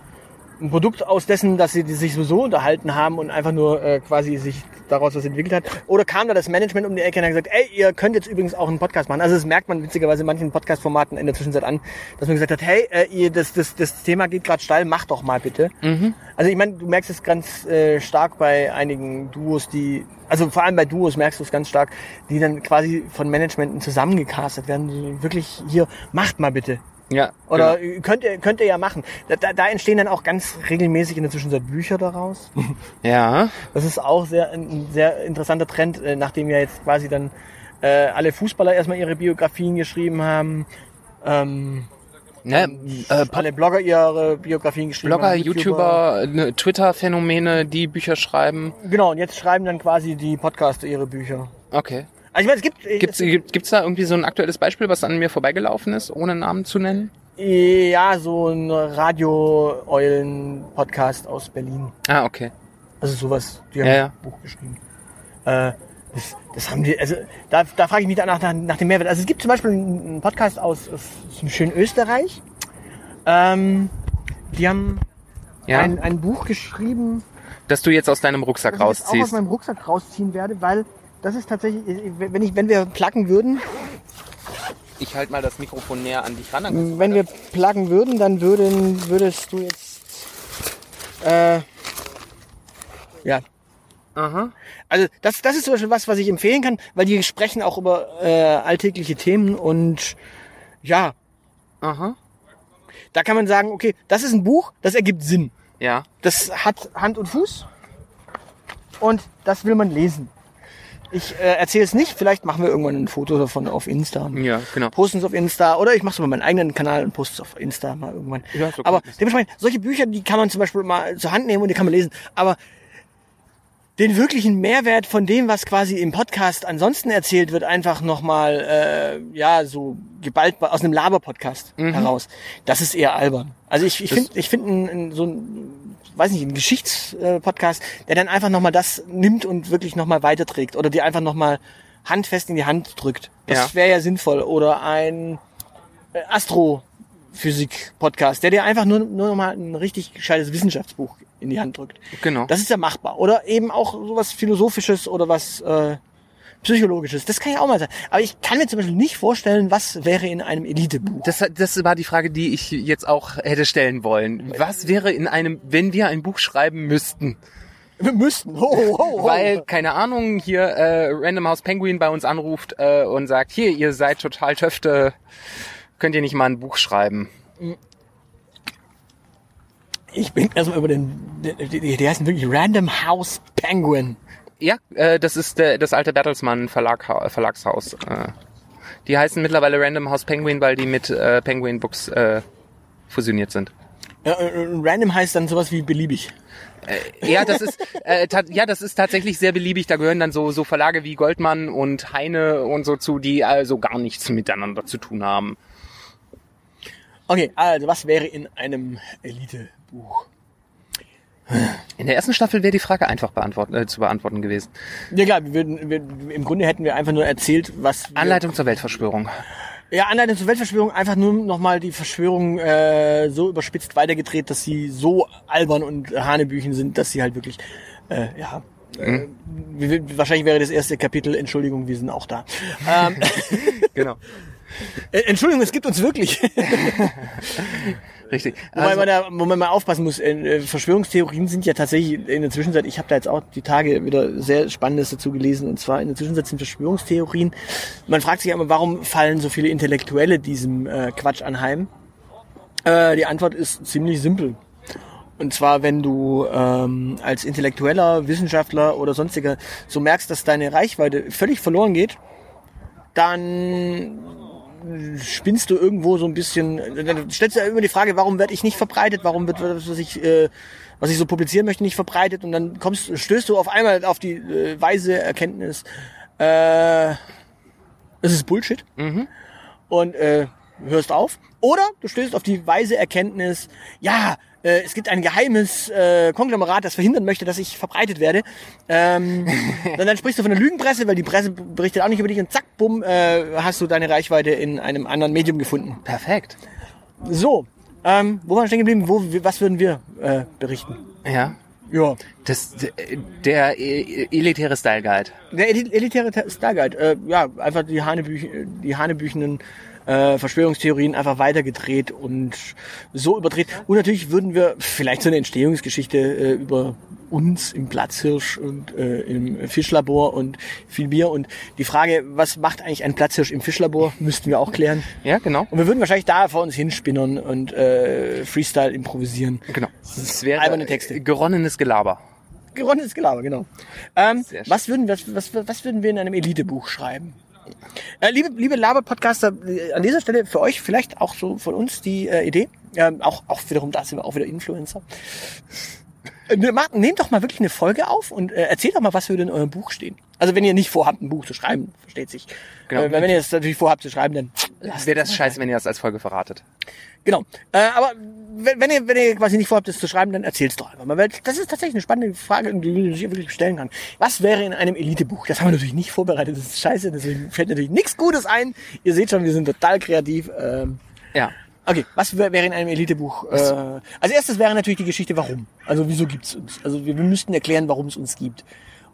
ein Produkt aus dessen, dass sie die sich sowieso unterhalten haben und einfach nur äh, quasi sich daraus was entwickelt hat? Oder kam da das Management um die Ecke und hat gesagt, ey, ihr könnt jetzt übrigens auch einen Podcast machen? Also das merkt man witzigerweise in manchen Podcast-Formaten in der Zwischenzeit an, dass man gesagt hat, hey, äh, ihr, das, das, das Thema geht gerade steil, macht doch mal bitte. Also ich meine, du merkst es ganz äh, stark bei einigen Duos, die, also vor allem bei Duos merkst du es ganz stark, die dann quasi von Managementen zusammengecastet werden. So wirklich hier, macht mal bitte. Ja. Oder könnt ihr könnt ihr ja machen. Da, da, da entstehen dann auch ganz regelmäßig in der Zwischenzeit Bücher daraus. genau. Ja. Das ist auch sehr ein sehr interessanter Trend, äh, nachdem ja jetzt quasi dann äh, alle Fußballer erstmal ihre Biografien geschrieben haben. Ähm, Ne, äh, alle Blogger ihre Biografien geschrieben Blogger, haben. YouTuber, ne, Twitter-Phänomene, die Bücher schreiben. Genau, und jetzt schreiben dann quasi die Podcaster ihre Bücher. Okay. Also ich meine, es gibt, äh, Gibt's, gibt, gibt's da irgendwie so ein aktuelles Beispiel, was an mir vorbeigelaufen ist, ohne Namen zu nennen? ja so ein Radio-Eulen-Podcast aus Berlin. Ah, okay. Also sowas. Die haben Ja, ein ja. Buch geschrieben. Äh, das, das haben die, also da, da frage ich mich danach nach, nach dem Mehrwert. Also es gibt zum Beispiel einen Podcast aus, aus dem schönen Österreich. Ähm, die haben Ja. ein, ein Buch geschrieben, Dass du jetzt aus deinem Rucksack das ich jetzt auch aus rausziehst. meinem Rucksack rausziehen werde, weil das ist tatsächlich, wenn ich, wenn wir placken würden, Ich halte mal das Mikrofon näher an dich ran. wenn wir placken würden, dann würden, würdest du jetzt, äh, Ja. Aha. Also das, das ist zum Beispiel was, was ich empfehlen kann, weil die sprechen auch über äh, alltägliche Themen und ja, Aha. da kann man sagen, okay, das ist ein Buch, das ergibt Sinn. Ja. Das hat Hand und Fuß und das will man lesen. Ich äh, erzähle es nicht, vielleicht machen wir irgendwann ein Foto davon auf Insta. Ja, genau. Posten es auf Insta oder ich mache es über meinen eigenen Kanal und poste es auf Insta mal irgendwann. Ja, so Aber dementsprechend, solche Bücher, die kann man zum Beispiel mal zur Hand nehmen und die kann man lesen. Aber den wirklichen Mehrwert von dem, was quasi im Podcast ansonsten erzählt wird, einfach nochmal, äh, ja, so geballt aus einem Laber-Podcast heraus. Das ist eher albern. Also ich, ich finde, ich ein, ein, so ein, weiß nicht, ein Geschichtspodcast, der dann einfach nochmal das nimmt und wirklich nochmal weiterträgt oder die einfach nochmal handfest in die Hand drückt. Das Ja. wäre ja sinnvoll. Oder ein äh, Astrophysik-Podcast, der dir einfach nur, nur nochmal ein richtig gescheites Wissenschaftsbuch in die Hand drückt. Genau. Das ist ja machbar. Oder eben auch sowas Philosophisches oder was äh, Psychologisches. Das kann ja auch mal sein. Aber ich kann mir zum Beispiel nicht vorstellen, was wäre in einem Elitebuch. Das, das war die Frage, die ich jetzt auch hätte stellen wollen. Was wäre in einem, wenn wir ein Buch schreiben müssten? Wir müssten. Ho, ho, ho, ho. Weil, keine Ahnung, hier äh, Random House Penguin bei uns anruft äh, und sagt, hier, ihr seid total Töfte, könnt ihr nicht mal ein Buch schreiben? ich bin erstmal über den, die, die, die heißen wirklich Random House Penguin. Ja, äh, das ist der, das alte Bertelsmann Verlag, Verlagshaus. Äh, die heißen mittlerweile Random House Penguin, weil die mit äh, Penguin Books äh, fusioniert sind. Ja, äh, Random heißt dann sowas wie beliebig. Ja, das ist äh, ja, das ist tatsächlich sehr beliebig. Da gehören dann so so Verlage wie Goldmann und Heine und so zu, die also gar nichts miteinander zu tun haben. Okay, also was wäre in einem Elitebuch? In der ersten Staffel wäre die Frage einfach beantworten, äh, zu beantworten gewesen. Ja klar, wir würden, wir, im Grunde hätten wir einfach nur erzählt, was Anleitung zur Weltverschwörung. Ja, Anleitung zur Weltverschwörung, einfach nur nochmal die Verschwörung äh, so überspitzt weitergedreht, dass sie so albern und Hanebüchen sind, dass sie halt wirklich, äh, ja, äh, wir- wahrscheinlich wäre das erste Kapitel, Entschuldigung, wir sind auch da. Ähm, Genau. äh, Entschuldigung, es gibt uns wirklich. Richtig. Wobei Also, man da, wo man mal aufpassen muss, äh, Verschwörungstheorien sind ja tatsächlich in der Zwischenzeit, ich habe da jetzt auch die Tage wieder sehr Spannendes dazu gelesen, und zwar in der Zwischenzeit sind Verschwörungstheorien. Man fragt sich immer, warum fallen so viele Intellektuelle diesem äh, Quatsch anheim? Äh, die Antwort ist ziemlich simpel. Und zwar, wenn du ähm, als Intellektueller, Wissenschaftler oder sonstiger so merkst, dass deine Reichweite völlig verloren geht, dann spinnst du irgendwo so ein bisschen, dann stellst du ja immer die Frage, warum werde ich nicht verbreitet, warum wird das, was ich, äh, was ich so publizieren möchte, nicht verbreitet? Und dann kommst, stößt du auf einmal auf die äh, weise Erkenntnis, äh, es ist Bullshit. Und äh, hörst auf. Oder du stößt auf die weise Erkenntnis, ja, äh, es gibt ein geheimes äh, Konglomerat, das verhindern möchte, dass ich verbreitet werde. Ähm, dann, dann sprichst du von der Lügenpresse, weil die Presse berichtet auch nicht über dich und zack, bumm, äh, hast du deine Reichweite in einem anderen Medium gefunden. perfekt. So, ähm, wo waren wir stehen geblieben? Wo, was würden wir äh, berichten? Ja. Ja, Das, der äh, elitäre Style Guide. der eli- elitäre Ta- Starguide, äh, ja, einfach die, Hanebüch die hanebüchenen äh, Verschwörungstheorien einfach weitergedreht und so überdreht. Und natürlich würden wir vielleicht so eine Entstehungsgeschichte äh, über uns im Platzhirsch und äh, im Fischlabor und viel Bier und die Frage, was macht eigentlich ein Platzhirsch im Fischlabor, müssten wir auch klären. Ja, genau. Und wir würden wahrscheinlich da vor uns hinspinnern und äh, Freestyle improvisieren. Genau. Es wäre Alberne Texte. geronnenes Gelaber. Geronnenes Gelaber, genau. Ähm, was, würden, was, was, was würden wir in einem Elitebuch schreiben? Äh, liebe liebe Laber-Podcaster, äh, an dieser Stelle für euch vielleicht auch so von uns die äh, Idee. Ähm, auch, auch wiederum, da sind wir auch wieder Influencer. Äh, ne, Nehmt doch mal wirklich eine Folge auf und äh, erzählt doch mal, was würde in eurem Buch stehen. Also wenn ihr nicht vorhabt, ein Buch zu schreiben, versteht sich. Genau. Äh, wenn ihr es natürlich vorhabt zu schreiben, dann Wäre das scheiße, wenn ihr das als Folge verratet. Genau. Äh, aber wenn, wenn, ihr, wenn ihr quasi nicht vorhabt, das zu schreiben, dann erzähl's doch einfach mal. Weil das ist tatsächlich eine spannende Frage, die man sich wirklich stellen kann. Was wäre in einem Elitebuch? Das haben wir natürlich nicht vorbereitet. Das ist scheiße. Deswegen fällt natürlich nichts Gutes ein. Ihr seht schon, wir sind total kreativ. Ähm, Ja. okay, was wär- wäre in einem Elitebuch? Äh, als erstes wäre natürlich die Geschichte, warum. Also wieso gibt's uns? Also wir, wir müssten erklären, warum es uns gibt.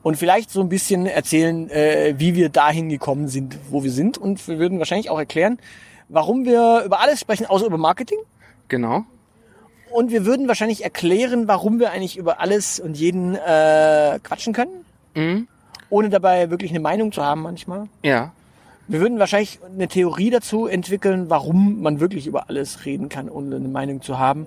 Und vielleicht so ein bisschen erzählen, äh, wie wir dahin gekommen sind, wo wir sind. Und wir würden wahrscheinlich auch erklären, warum wir über alles sprechen, außer über Marketing. Genau. Und wir würden wahrscheinlich erklären, warum wir eigentlich über alles und jeden äh, quatschen können, Mhm. ohne dabei wirklich eine Meinung zu haben manchmal. Ja. Wir würden wahrscheinlich eine Theorie dazu entwickeln, warum man wirklich über alles reden kann, ohne eine Meinung zu haben.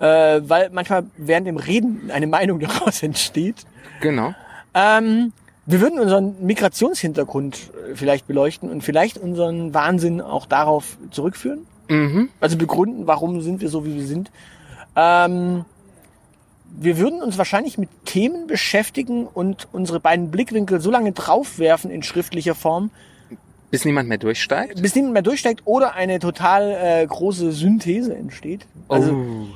Äh, weil manchmal während dem Reden eine Meinung daraus entsteht. Genau. Ähm, wir würden unseren Migrationshintergrund äh, vielleicht beleuchten und vielleicht unseren Wahnsinn auch darauf zurückführen. Mhm. Also begründen, warum sind wir so, wie wir sind. Ähm, wir würden uns wahrscheinlich mit Themen beschäftigen und unsere beiden Blickwinkel so lange draufwerfen in schriftlicher Form, Bis niemand mehr durchsteigt. bis niemand mehr durchsteigt oder eine total äh, große Synthese entsteht. Also, oh.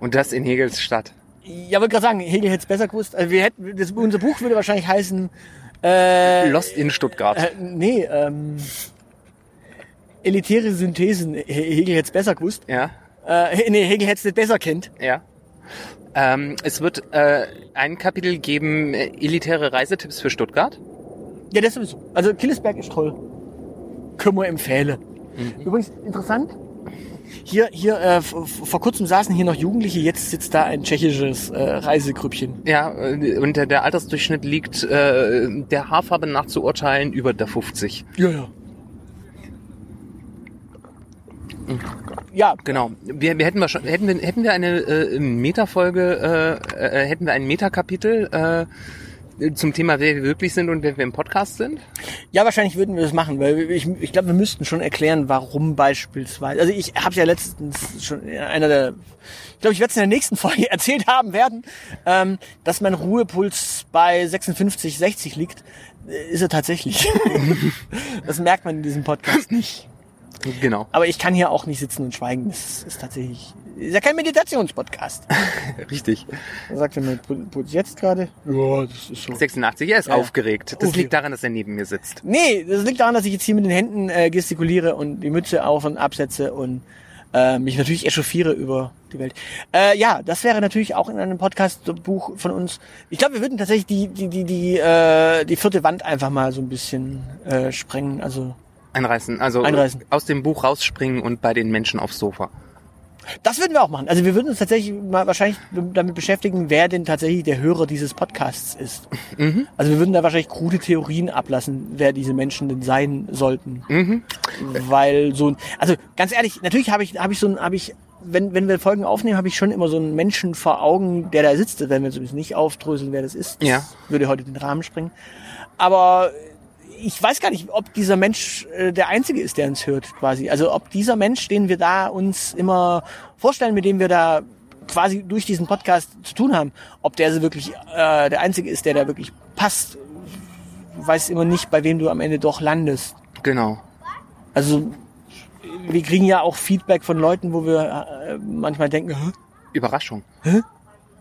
Und das in Hegels Stadt. ja, wollte gerade sagen, Hegel hätte es besser gewusst. Also wir hätten, das, unser Buch würde wahrscheinlich heißen, äh, Lost in Stuttgart. äh, nee, ähm, elitäre Synthesen. He- Hegel hätte es besser gewusst. Ja. Äh, nee, Hegel hätte es nicht besser kennt. Ja. Ähm, es wird äh, ein Kapitel geben, äh, elitäre Reisetipps für Stuttgart. Ja, das sowieso. Also Killesberg ist toll. Können wir empfehlen. Übrigens interessant. Hier, hier äh, vor kurzem saßen hier noch Jugendliche, jetzt sitzt da ein tschechisches äh, Reisegrüppchen. Ja, äh, und der, der Altersdurchschnitt liegt äh, der Haarfarbe nach zu urteilen über der 50. Ja, ja. Ja, Genau. Wir, wir hätten wir schon, hätten wir hätten wir eine äh, Metafolge, äh, äh, hätten wir ein Metakapitel äh, zum Thema, wer wir wirklich sind und wer wir im Podcast sind. ja, wahrscheinlich würden wir das machen, weil ich, ich glaube, wir müssten schon erklären, warum beispielsweise. Also ich habe ja letztens schon in einer der, ich glaube, ich werde es in der nächsten Folge erzählt haben werden, ähm, dass mein Ruhepuls bei 56, 60 liegt. Äh, Ist er tatsächlich. das merkt man in diesem Podcast nicht. Genau. Aber ich kann hier auch nicht sitzen und schweigen. Das ist tatsächlich, ist ja kein Meditationspodcast. Richtig. Da sagt er mir, Puls jetzt gerade? Ja, das ist so. 86, er ist Ja, ja. aufgeregt. Das Okay. liegt daran, dass er neben mir sitzt. Nee, das liegt daran, dass ich jetzt hier mit den Händen äh, gestikuliere und die Mütze auf und absetze und äh, mich natürlich echauffiere über die Welt. Äh, ja, das wäre natürlich auch in einem Podcast-Buch von uns. Ich glaube, wir würden tatsächlich die die die die äh, die vierte Wand einfach mal so ein bisschen äh, sprengen. Also Einreißen. Also Einreißen. aus dem Buch rausspringen und bei den Menschen aufs Sofa. das würden wir auch machen. Also wir würden uns tatsächlich mal wahrscheinlich damit beschäftigen, wer denn tatsächlich der Hörer dieses Podcasts ist. Also wir würden da wahrscheinlich krude Theorien ablassen, wer diese Menschen denn sein sollten. Weil so ein, also ganz ehrlich, natürlich habe ich, habe ich so ein, habe ich, wenn, wenn wir Folgen aufnehmen, habe ich schon immer so einen Menschen vor Augen, der da sitzt. Wenn wir zumindest nicht aufdröseln, wer das ist. Das Ja. Würde heute den Rahmen sprengen. Aber ich weiß gar nicht, ob dieser Mensch äh, der Einzige ist, der uns hört, quasi. Also ob dieser Mensch, den wir da uns immer vorstellen, mit dem wir da quasi durch diesen Podcast zu tun haben, ob der so wirklich äh, der Einzige ist, der da wirklich passt. Du weißt immer nicht, bei wem du am Ende doch landest. Genau. Also wir kriegen ja auch Feedback von Leuten, wo wir äh, manchmal denken, Hä? Überraschung.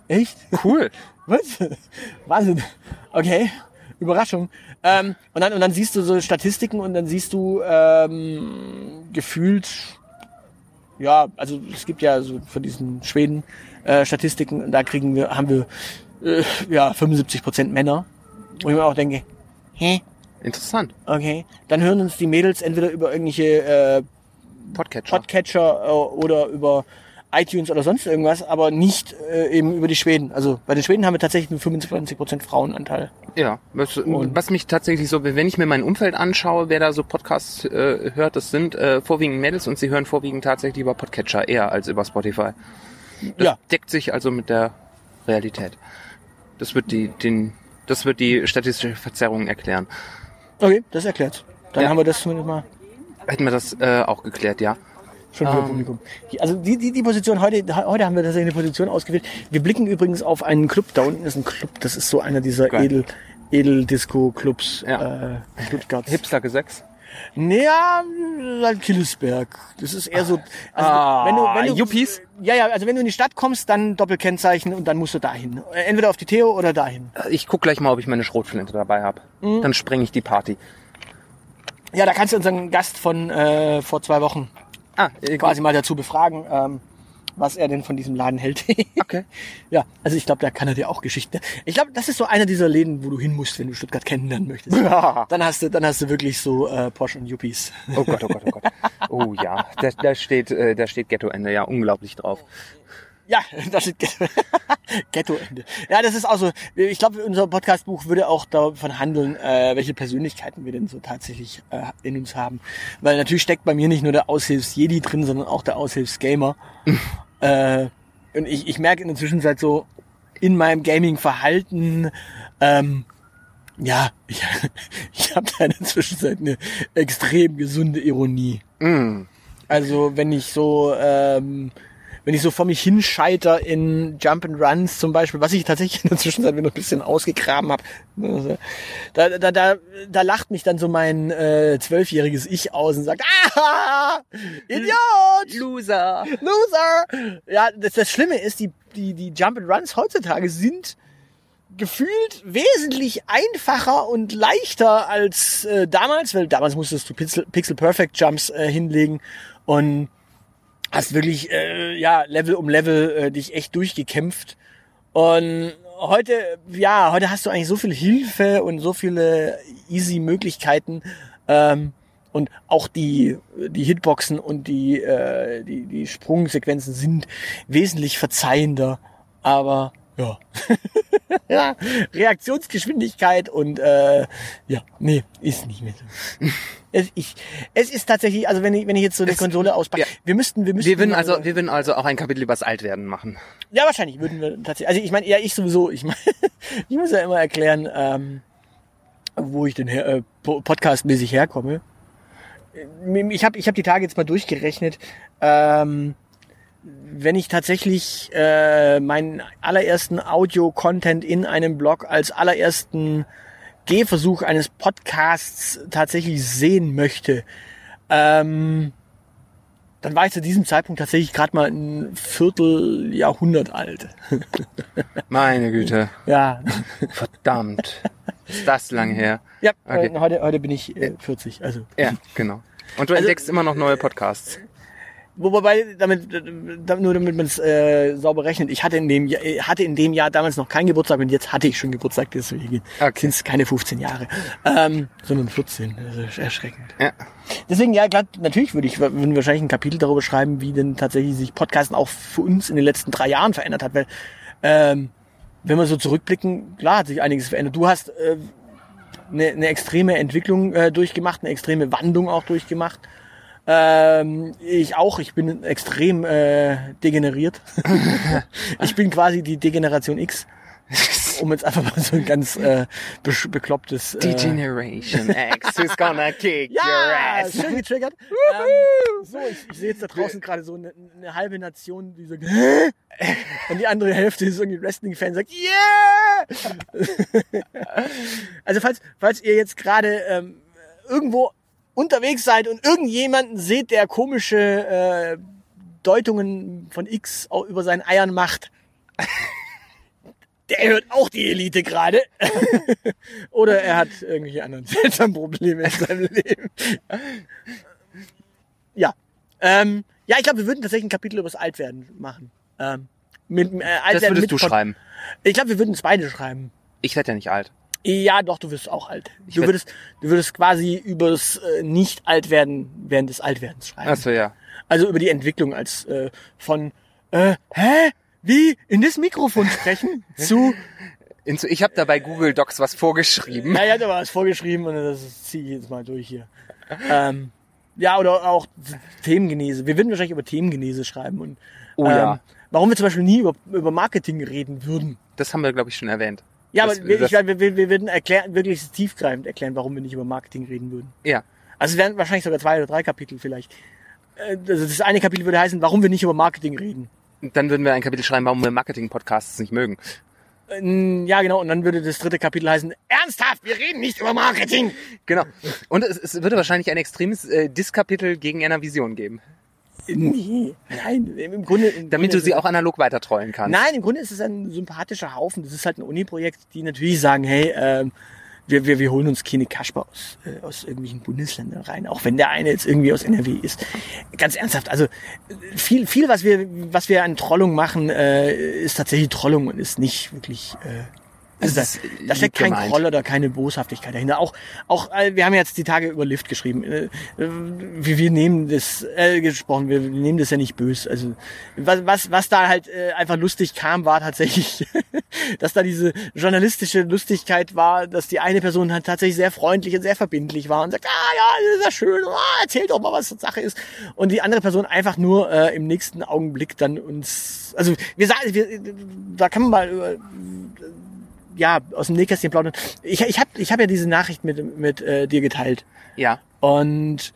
echt? Cool. Was? Wahnsinn. Okay. Überraschung. Ähm, und, dann, und dann siehst du so Statistiken und dann siehst du ähm, gefühlt, ja, also es gibt ja so von diesen Schweden äh, Statistiken und da kriegen wir, haben wir äh, ja 75 Prozent Männer. Wo ich mir auch denke, hä? Interessant. Okay. Dann hören uns die Mädels entweder über irgendwelche äh, Podcatcher. Podcatcher äh, oder über iTunes oder sonst irgendwas, aber nicht äh, eben über die Schweden. Also bei den Schweden haben wir tatsächlich einen 25% Frauenanteil. Ja, was, was mich tatsächlich so, wenn ich mir mein Umfeld anschaue, wer da so Podcasts äh, hört, das sind äh, vorwiegend Mädels und sie hören vorwiegend tatsächlich über Podcatcher eher als über Spotify. Das Ja. deckt sich also mit der Realität. Das wird die, den, das wird die statistische Verzerrung erklären. Okay, das erklärt. Dann Ja. haben wir das zumindest mal Hätten wir das äh, auch geklärt, ja. Schon für Ähm. Publikum. Die- Also die, die, die Position heute, heute haben wir tatsächlich eine Position ausgewählt. Wir blicken übrigens auf einen Club. Da unten ist ein Club. Das ist so einer dieser Geil. Edel, Edel-Disco-Clubs Ja. äh, Stuttgart. Hipster Gesetz. Ja, halt Killesberg. Das ist eher so. Also, Ah, Yuppies? Ja, ja, also wenn du in die Stadt kommst, dann Doppelkennzeichen und dann musst du dahin. Entweder auf die Theo oder dahin. Ich guck gleich mal, ob ich meine Schrotflinte dabei habe. Mhm. Dann spreng ich die Party. Ja, da kannst du unseren Gast von äh, vor zwei Wochen Ah, äh, quasi mal dazu befragen, ähm, was er denn von diesem Laden hält. Okay. Ja, also ich glaube, da kann er dir auch Geschichten. Ich glaube, das ist so einer dieser Läden, wo du hin musst, wenn du Stuttgart kennenlernen möchtest. Ja. Dann hast du, dann hast du wirklich so äh, Porsche und Yuppies. Oh Gott, oh Gott, oh Gott. Oh ja, da, da steht, äh, da steht Ghetto-Ende ja unglaublich drauf. Ja, das ist Ghetto- Ghetto-Ende. Ja, das ist auch so. Ich glaube, unser Podcastbuch würde auch davon handeln, äh, welche Persönlichkeiten wir denn so tatsächlich äh, in uns haben. Weil natürlich steckt bei mir nicht nur der Aushilfs-Jedi drin, sondern auch der Aushilfs-Gamer. äh, und ich, ich merke in der Zwischenzeit so in meinem Gaming-Verhalten, ähm, ja, ich, ich habe da in der Zwischenzeit eine extrem gesunde Ironie. Mm. Also wenn ich so, ähm, wenn ich so vor mich hinscheiter in Jump and Runs zum Beispiel, was ich tatsächlich in der Zwischenzeit wieder ein bisschen ausgegraben habe, da, da, da, da lacht mich dann so mein äh, zwölfjähriges Ich aus und sagt, ah, Idiot, Loser. Loser. Ja, das, das Schlimme ist, die, die, die Jump and Runs heutzutage sind gefühlt wesentlich einfacher und leichter als äh, damals, weil damals musstest du Pixel, Pixel Perfect Jumps äh, hinlegen und hast wirklich äh, ja Level um Level äh, dich echt durchgekämpft und heute ja heute hast du eigentlich so viel Hilfe und so viele easy Möglichkeiten ähm, und auch die die Hitboxen und die äh, die die Sprungsequenzen sind wesentlich verzeihender aber ja. Reaktionsgeschwindigkeit und äh, ja, nee, ist nicht mehr so. es, ich, es ist tatsächlich, also wenn ich, wenn ich jetzt so eine Es- Konsole auspacke, ja. wir müssten, wir müssten. Wir würden also, wir würden also auch ein Kapitel übers Altwerden machen. ja, wahrscheinlich würden wir tatsächlich. Also ich meine, ja, ich sowieso. Ich meine, ich muss ja immer erklären, ähm, wo ich denn her, äh, po- podcastmäßig herkomme. Ich habe ich hab die Tage jetzt mal durchgerechnet. Ähm, wenn ich tatsächlich äh, meinen allerersten Audio-Content in einem Blog als allerersten Gehversuch eines Podcasts tatsächlich sehen möchte, ähm, dann war ich zu diesem Zeitpunkt tatsächlich gerade mal ein Vierteljahrhundert alt. Meine Güte. Ja, Verdammt. Ist das lang her? ja Okay. äh, heute, heute bin ich äh, 40. Also, Ja, genau. Und du Also- entdeckst immer noch neue Podcasts. Wo- Wobei, damit, da- nur damit man es äh, sauber rechnet, ich hatte in, dem Jahr, äh, hatte in dem Jahr damals noch keinen Geburtstag und jetzt hatte ich schon Geburtstag, deswegen Okay. sind es keine 15 Jahre, ähm, sondern 14. Das ist erschreckend. Ja. Deswegen, ja, klar, natürlich würde ich würden wahrscheinlich ein Kapitel darüber schreiben, wie denn tatsächlich sich Podcasten auch für uns in den letzten drei Jahren verändert hat, weil ähm, wenn wir so zurückblicken, klar hat sich einiges verändert. Du hast äh, eine, eine extreme Entwicklung äh, durchgemacht, eine extreme Wandlung auch durchgemacht. Ähm, ich auch, ich bin extrem äh, degeneriert. ich bin quasi die Degeneration X, um jetzt einfach mal so ein ganz äh, beklopptes... Äh, Degeneration X who's gonna kick your ja, ass. schön getriggert. ähm, so, ich, ich sehe jetzt da draußen gerade so eine, eine halbe Nation, die sagt, Hä? und die andere Hälfte ist irgendwie Wrestling-Fan, sagt, yeah! also falls, falls ihr jetzt gerade ähm, irgendwo unterwegs seid und irgendjemanden seht, der komische äh, Deutungen von X auch über seinen Eiern macht, der hört auch die Elite gerade. Oder er hat irgendwelche anderen seltsamen Probleme in seinem Leben. Ja. Ähm, ja, ich glaube, wir würden tatsächlich ein Kapitel über das Altwerden machen. Ähm, mit, äh, Das Altwerden würdest mit du schreiben. Ich glaube, wir würden es beide schreiben. Ich werde ja nicht alt. Ja, doch, du wirst auch alt. Du würdest, du würdest quasi über das äh, Nicht-Altwerden während des Altwerdens schreiben. Achso, ja. Also über die Entwicklung als äh, von, äh, hä? Wie? In das Mikrofon sprechen? zu, Ich habe da bei Google Docs was vorgeschrieben. na, er hat aber was vorgeschrieben und das ziehe ich jetzt mal durch hier. Ähm, ja, oder auch Themengenese. Wir würden wahrscheinlich über Themengenese schreiben und Oh ja. ähm, warum wir zum Beispiel nie über, über Marketing reden würden. Das haben wir, glaube ich, schon erwähnt. Ja, Das- aber wir, das- ich, wir, wir, wir würden erklären, wirklich tiefgreifend erklären, warum wir nicht über Marketing reden würden. Ja. Also es wären wahrscheinlich sogar zwei oder drei Kapitel vielleicht. Äh, Also das eine Kapitel würde heißen, warum wir nicht über Marketing reden. Dann würden wir ein Kapitel schreiben, warum wir Marketing-Podcasts nicht mögen. Äh, Ja, genau. Und dann würde das dritte Kapitel heißen, ernsthaft, wir reden nicht über Marketing. Genau. Und es, es würde wahrscheinlich ein extremes äh, Diskapitel gegen einer Vision geben. Nee, nein, im Grunde... Im Damit Grunde du sie auch analog weitertrollen kannst. Nein, im Grunde ist es ein sympathischer Haufen. Das ist halt ein Uni-Projekt, die natürlich sagen, hey, ähm, wir, wir, wir holen uns keine Kasper aus, äh, aus irgendwelchen Bundesländern rein, auch wenn der eine jetzt irgendwie aus NRW ist. Ganz ernsthaft, also äh, viel, viel, was wir, was wir an Trollung machen, äh, ist tatsächlich Trollung und ist nicht wirklich äh, Es da, ist da steckt kein gemeint. Groll oder keine Boshaftigkeit dahinter. Auch, auch, äh, wir haben jetzt die Tage über Lift geschrieben. Äh, äh, wir, wir nehmen das, äh, gesprochen, wir nehmen das ja nicht böse. Also, was, was, was da halt äh, einfach lustig kam, war tatsächlich, dass da diese journalistische Lustigkeit war, dass die eine Person halt tatsächlich sehr freundlich und sehr verbindlich war und sagt, ah ja, das ist ja schön, ah, erzähl doch mal, was Sache ist. Und die andere Person einfach nur äh, im nächsten Augenblick dann uns, also wir sagen, wir, da kann man mal über, ja, aus dem Nähkästchen plaudern. Ich, ich habe ich hab ja diese Nachricht mit, mit äh, dir geteilt. Ja. Und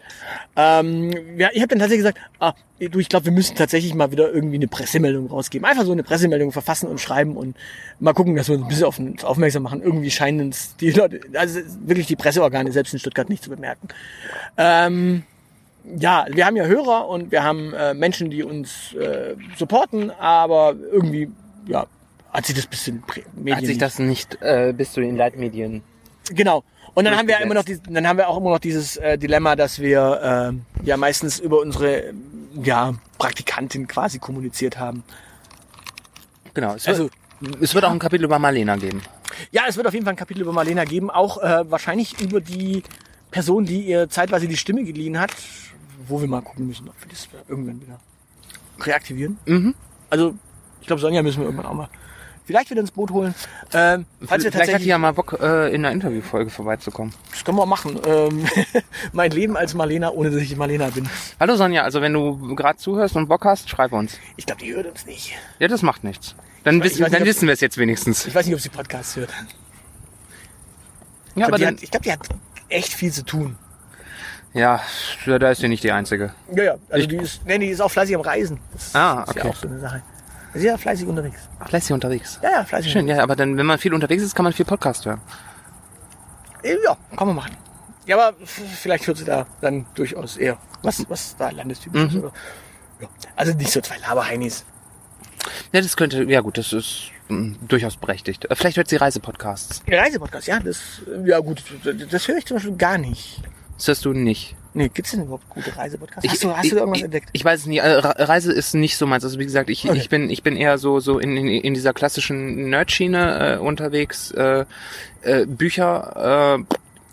ähm, ja, ich habe dann tatsächlich gesagt, ah, du, ich glaube, wir müssen tatsächlich mal wieder irgendwie eine Pressemeldung rausgeben. Einfach so eine Pressemeldung verfassen und schreiben und mal gucken, dass wir uns ein bisschen auf uns aufmerksam machen. Irgendwie scheinen uns die Leute, also wirklich die Presseorgane selbst in Stuttgart nicht zu bemerken. Ähm, ja, wir haben ja Hörer und wir haben äh, Menschen, die uns äh, supporten, aber irgendwie, ja, hat sich das bisschen Prä- Medien Hat sich das nicht äh, bis zu den Leitmedien. Genau. Und dann haben wir ja immer noch dieses, dann haben wir auch immer noch dieses äh, Dilemma, dass wir äh, ja meistens über unsere ja, Praktikantin quasi kommuniziert haben. Genau. Es wird, Also es wird auch ein Kapitel über Marlena geben. ja, es wird auf jeden Fall ein Kapitel über Marlena geben, auch äh, wahrscheinlich über die Person, die ihr zeitweise die Stimme geliehen hat, wo wir mal gucken müssen, ob wir das irgendwann wieder reaktivieren. Mhm. Also ich glaube, Sonja müssen wir irgendwann auch mal vielleicht wieder ins Boot holen. Ähm, falls wir Vielleicht hat die ja mal Bock, äh, in einer Interviewfolge vorbeizukommen. das können wir machen. Ähm, mein Leben als Marlena, ohne dass ich Marlena bin. Hallo Sonja, also wenn du gerade zuhörst und Bock hast, schreib uns. Ich glaube, die hört uns nicht. Ja, das macht nichts. Dann, wissen, dann nicht, ob- wissen wir es jetzt wenigstens. Ich weiß nicht, ob sie Podcasts hört. Ja, ich aber glaube, die, dann, glaub, die hat echt viel zu tun. ja, da ist sie nicht die Einzige. Ja, ja. Also Ich- die ist, nee, die ist auch fleißig am Reisen. Das Ah, ist ja okay. auch so eine Sache. Ist ja fleißig unterwegs. Sie unterwegs. Ja, ja, fleißig. Schön, ja, aber dann, wenn man viel unterwegs ist, kann man viel Podcast hören. unterwegs. Ja, kann man machen. Ja, aber vielleicht hört sie da dann durchaus eher, was, was da landestypisch ist. Mhm. Oder? Ja. Also nicht so zwei Laberheinis. Ja, das könnte, ja gut, das ist mh, durchaus berechtigt. Äh, Vielleicht hört sie Reisepodcasts. Reisepodcast, ja, das, ja gut, das höre ich zum Beispiel gar nicht. Das hörst du nicht. Nee, gibt's denn überhaupt gute Reisepodcasts? Ich- Hast du, hast ich, du irgendwas ich, entdeckt? Ich weiß es nicht. Re- Reise ist nicht so meins. Also wie gesagt, ich, Okay. ich bin ich bin eher so so in, in, in dieser klassischen Nerdschiene äh, unterwegs. Äh, äh, Bücher.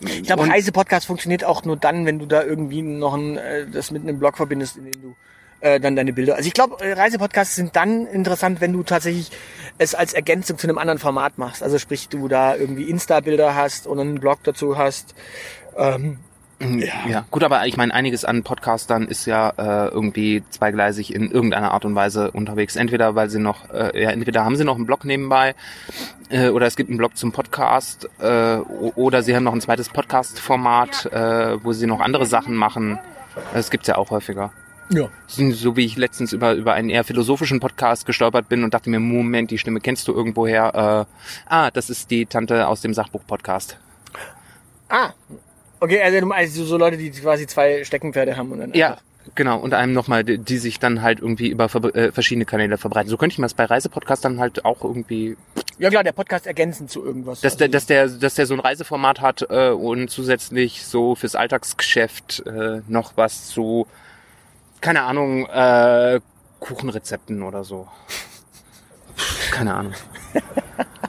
Äh, Ich glaube, Reisepodcast funktioniert auch nur dann, wenn du da irgendwie noch ein, äh, das mit einem Blog verbindest, in dem du äh, dann deine Bilder. Also ich glaube, äh, Reisepodcasts sind dann interessant, wenn du tatsächlich es als Ergänzung zu einem anderen Format machst. Also sprich, du da irgendwie Insta-Bilder hast und einen Blog dazu hast. Ähm, Ja. gut, aber ich meine, einiges an Podcastern ist ja äh, irgendwie zweigleisig in irgendeiner Art und Weise unterwegs. Entweder weil sie noch, äh, ja, entweder haben sie noch einen Blog nebenbei äh, oder es gibt einen Blog zum Podcast äh, oder sie haben noch ein zweites Podcast-Format, äh, wo sie noch andere Sachen machen. Das gibt's ja auch häufiger. ja. So wie ich letztens über, über einen eher philosophischen Podcast gestolpert bin und dachte mir, Moment, die Stimme kennst du irgendwoher. Äh, ah, das ist die Tante aus dem Sachbuch-Podcast. Ah. Okay, also du meinst so Leute, die quasi zwei Steckenpferde haben und dann Ja, genau. Und einem nochmal, die, die sich dann halt irgendwie über äh, verschiedene Kanäle verbreiten. So könnte ich mir das bei Reisepodcastern halt auch irgendwie, Ja klar, der Podcast ergänzend zu irgendwas. dass Also- der, dass der, dass der so ein Reiseformat hat äh, und zusätzlich so fürs Alltagsgeschäft äh, noch was zu, keine Ahnung, äh, Kuchenrezepten oder so. Keine Ahnung.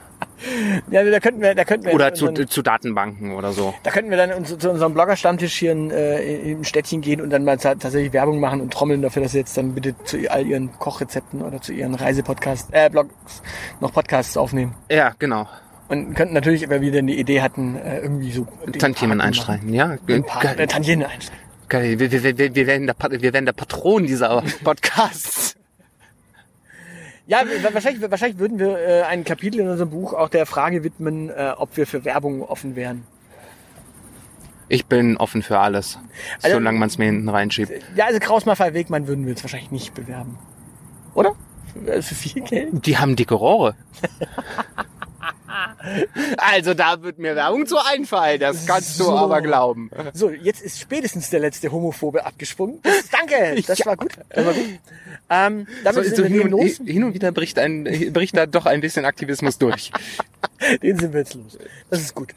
ja, da könnten wir, da könnten wir Oder zu, unseren- zu Datenbanken oder so. Da könnten wir dann uns, zu unserem Blogger-Stammtisch hier in, äh, im Städtchen gehen und dann mal ta- tatsächlich Werbung machen und trommeln dafür, dass sie jetzt dann bitte zu all ihren Kochrezepten oder zu ihren Reisepodcasts, äh, Blogs noch Podcasts aufnehmen. Ja, genau. Und könnten natürlich, weil wir dann die Idee hatten, äh, irgendwie so Tantiemen einstreichen, ja. Den Paten, äh. Tantiemen einstreichen. Geil. Wir, wir, wir, wir, werden der, wir werden der Patron dieser Podcasts. Ja, wahrscheinlich, wahrscheinlich würden wir äh, ein Kapitel in unserem Buch auch der Frage widmen, äh, ob wir für Werbung offen wären. Ich bin offen für alles, Also- solange man es mir hinten reinschiebt. Ja, also Kraus Maffei Wegmann würden wir jetzt wahrscheinlich nicht bewerben. Oder? Für viel Geld? Die haben dicke Rohre. also da wird mir Werbung zu einfallen, das kannst So. du aber glauben. So, jetzt ist spätestens der letzte Homophobe abgesprungen. Das, danke, das war gut. Das war gut. Ähm, damit So, sind so wir hin, hin und, los. hin und wieder bricht, ein, bricht da doch ein bisschen Aktivismus durch. Den sind wir jetzt los. Das ist gut.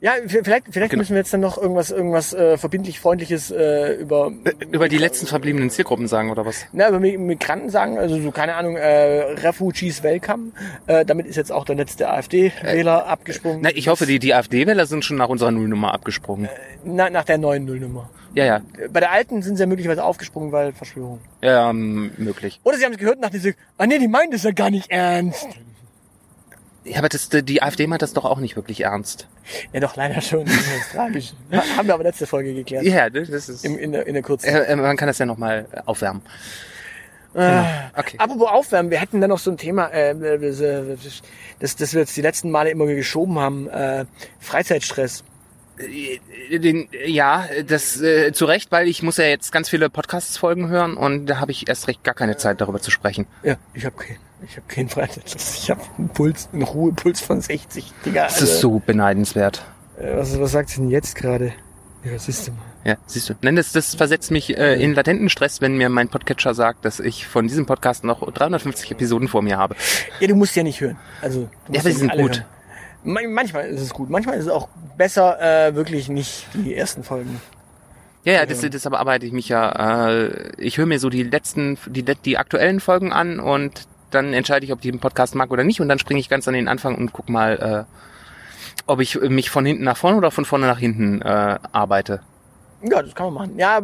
Ja, vielleicht, vielleicht Genau. müssen wir jetzt dann noch irgendwas, irgendwas äh, verbindlich Freundliches äh, über, Über die letzten verbliebenen Zielgruppen sagen oder was? na, über Mi- Migranten sagen, also so, keine Ahnung, äh, Refugees Welcome. Äh, damit ist jetzt auch der letzte AfD-Wähler abgesprungen. Na, ich hoffe, die, die AfD-Wähler sind schon nach unserer Nullnummer abgesprungen. Na, nach der neuen Nullnummer. Ja, ja, Äh, Bei der alten sind sie ja möglicherweise aufgesprungen, weil Verschwörung. ähm, möglich. Oder sie haben es gehört und dachten sich, ah nee, die meinen das ja gar nicht ernst. Ja, aber das, die AfD meint das doch auch nicht wirklich ernst. Ja doch, leider schon. Das ist tragisch. Ha- Haben wir aber letzte Folge geklärt. Ja, das ist... Im, in, der, in der kurzen. Äh, äh, man kann das ja nochmal aufwärmen. Äh, Okay. Apropos Aufwärmen, wir hätten dann noch so ein Thema, äh, das, äh, das, wir jetzt die letzten Male immer geschoben haben, äh, Freizeitstress. Äh, Den, ja, das äh, zu Recht, weil ich muss ja jetzt ganz viele Podcasts-Folgen hören und da habe ich erst recht gar keine Zeit, darüber zu sprechen. Ja, ich habe keinen. Ich habe keinen Freizeitstress. Ich habe einen Puls, einen Ruhepuls von 60. Digga, Das ist so beneidenswert. Äh, was, was sagt sie denn jetzt gerade? Ja, ist denn mal? Ja, siehst du. Nein, das, das versetzt mich äh, in latenten Stress, wenn mir mein Podcatcher sagt, dass ich von diesem Podcast noch 350 Episoden vor mir habe. Ja, du musst ja nicht hören. Also, du musst Ja, aber sie nicht sind gut. hören. Man- Manchmal ist es gut. Manchmal ist es auch besser, äh, wirklich nicht die ersten Folgen. Ja, ja, das, deshalb arbeite ich mich ja. Äh, ich höre mir so die letzten, die, die aktuellen Folgen an und dann entscheide ich, ob ich den Podcast mag oder nicht und dann springe ich ganz an den Anfang und guck mal, äh, ob ich mich von hinten nach vorne oder von vorne nach hinten äh, arbeite. Ja, das kann man machen. Ja,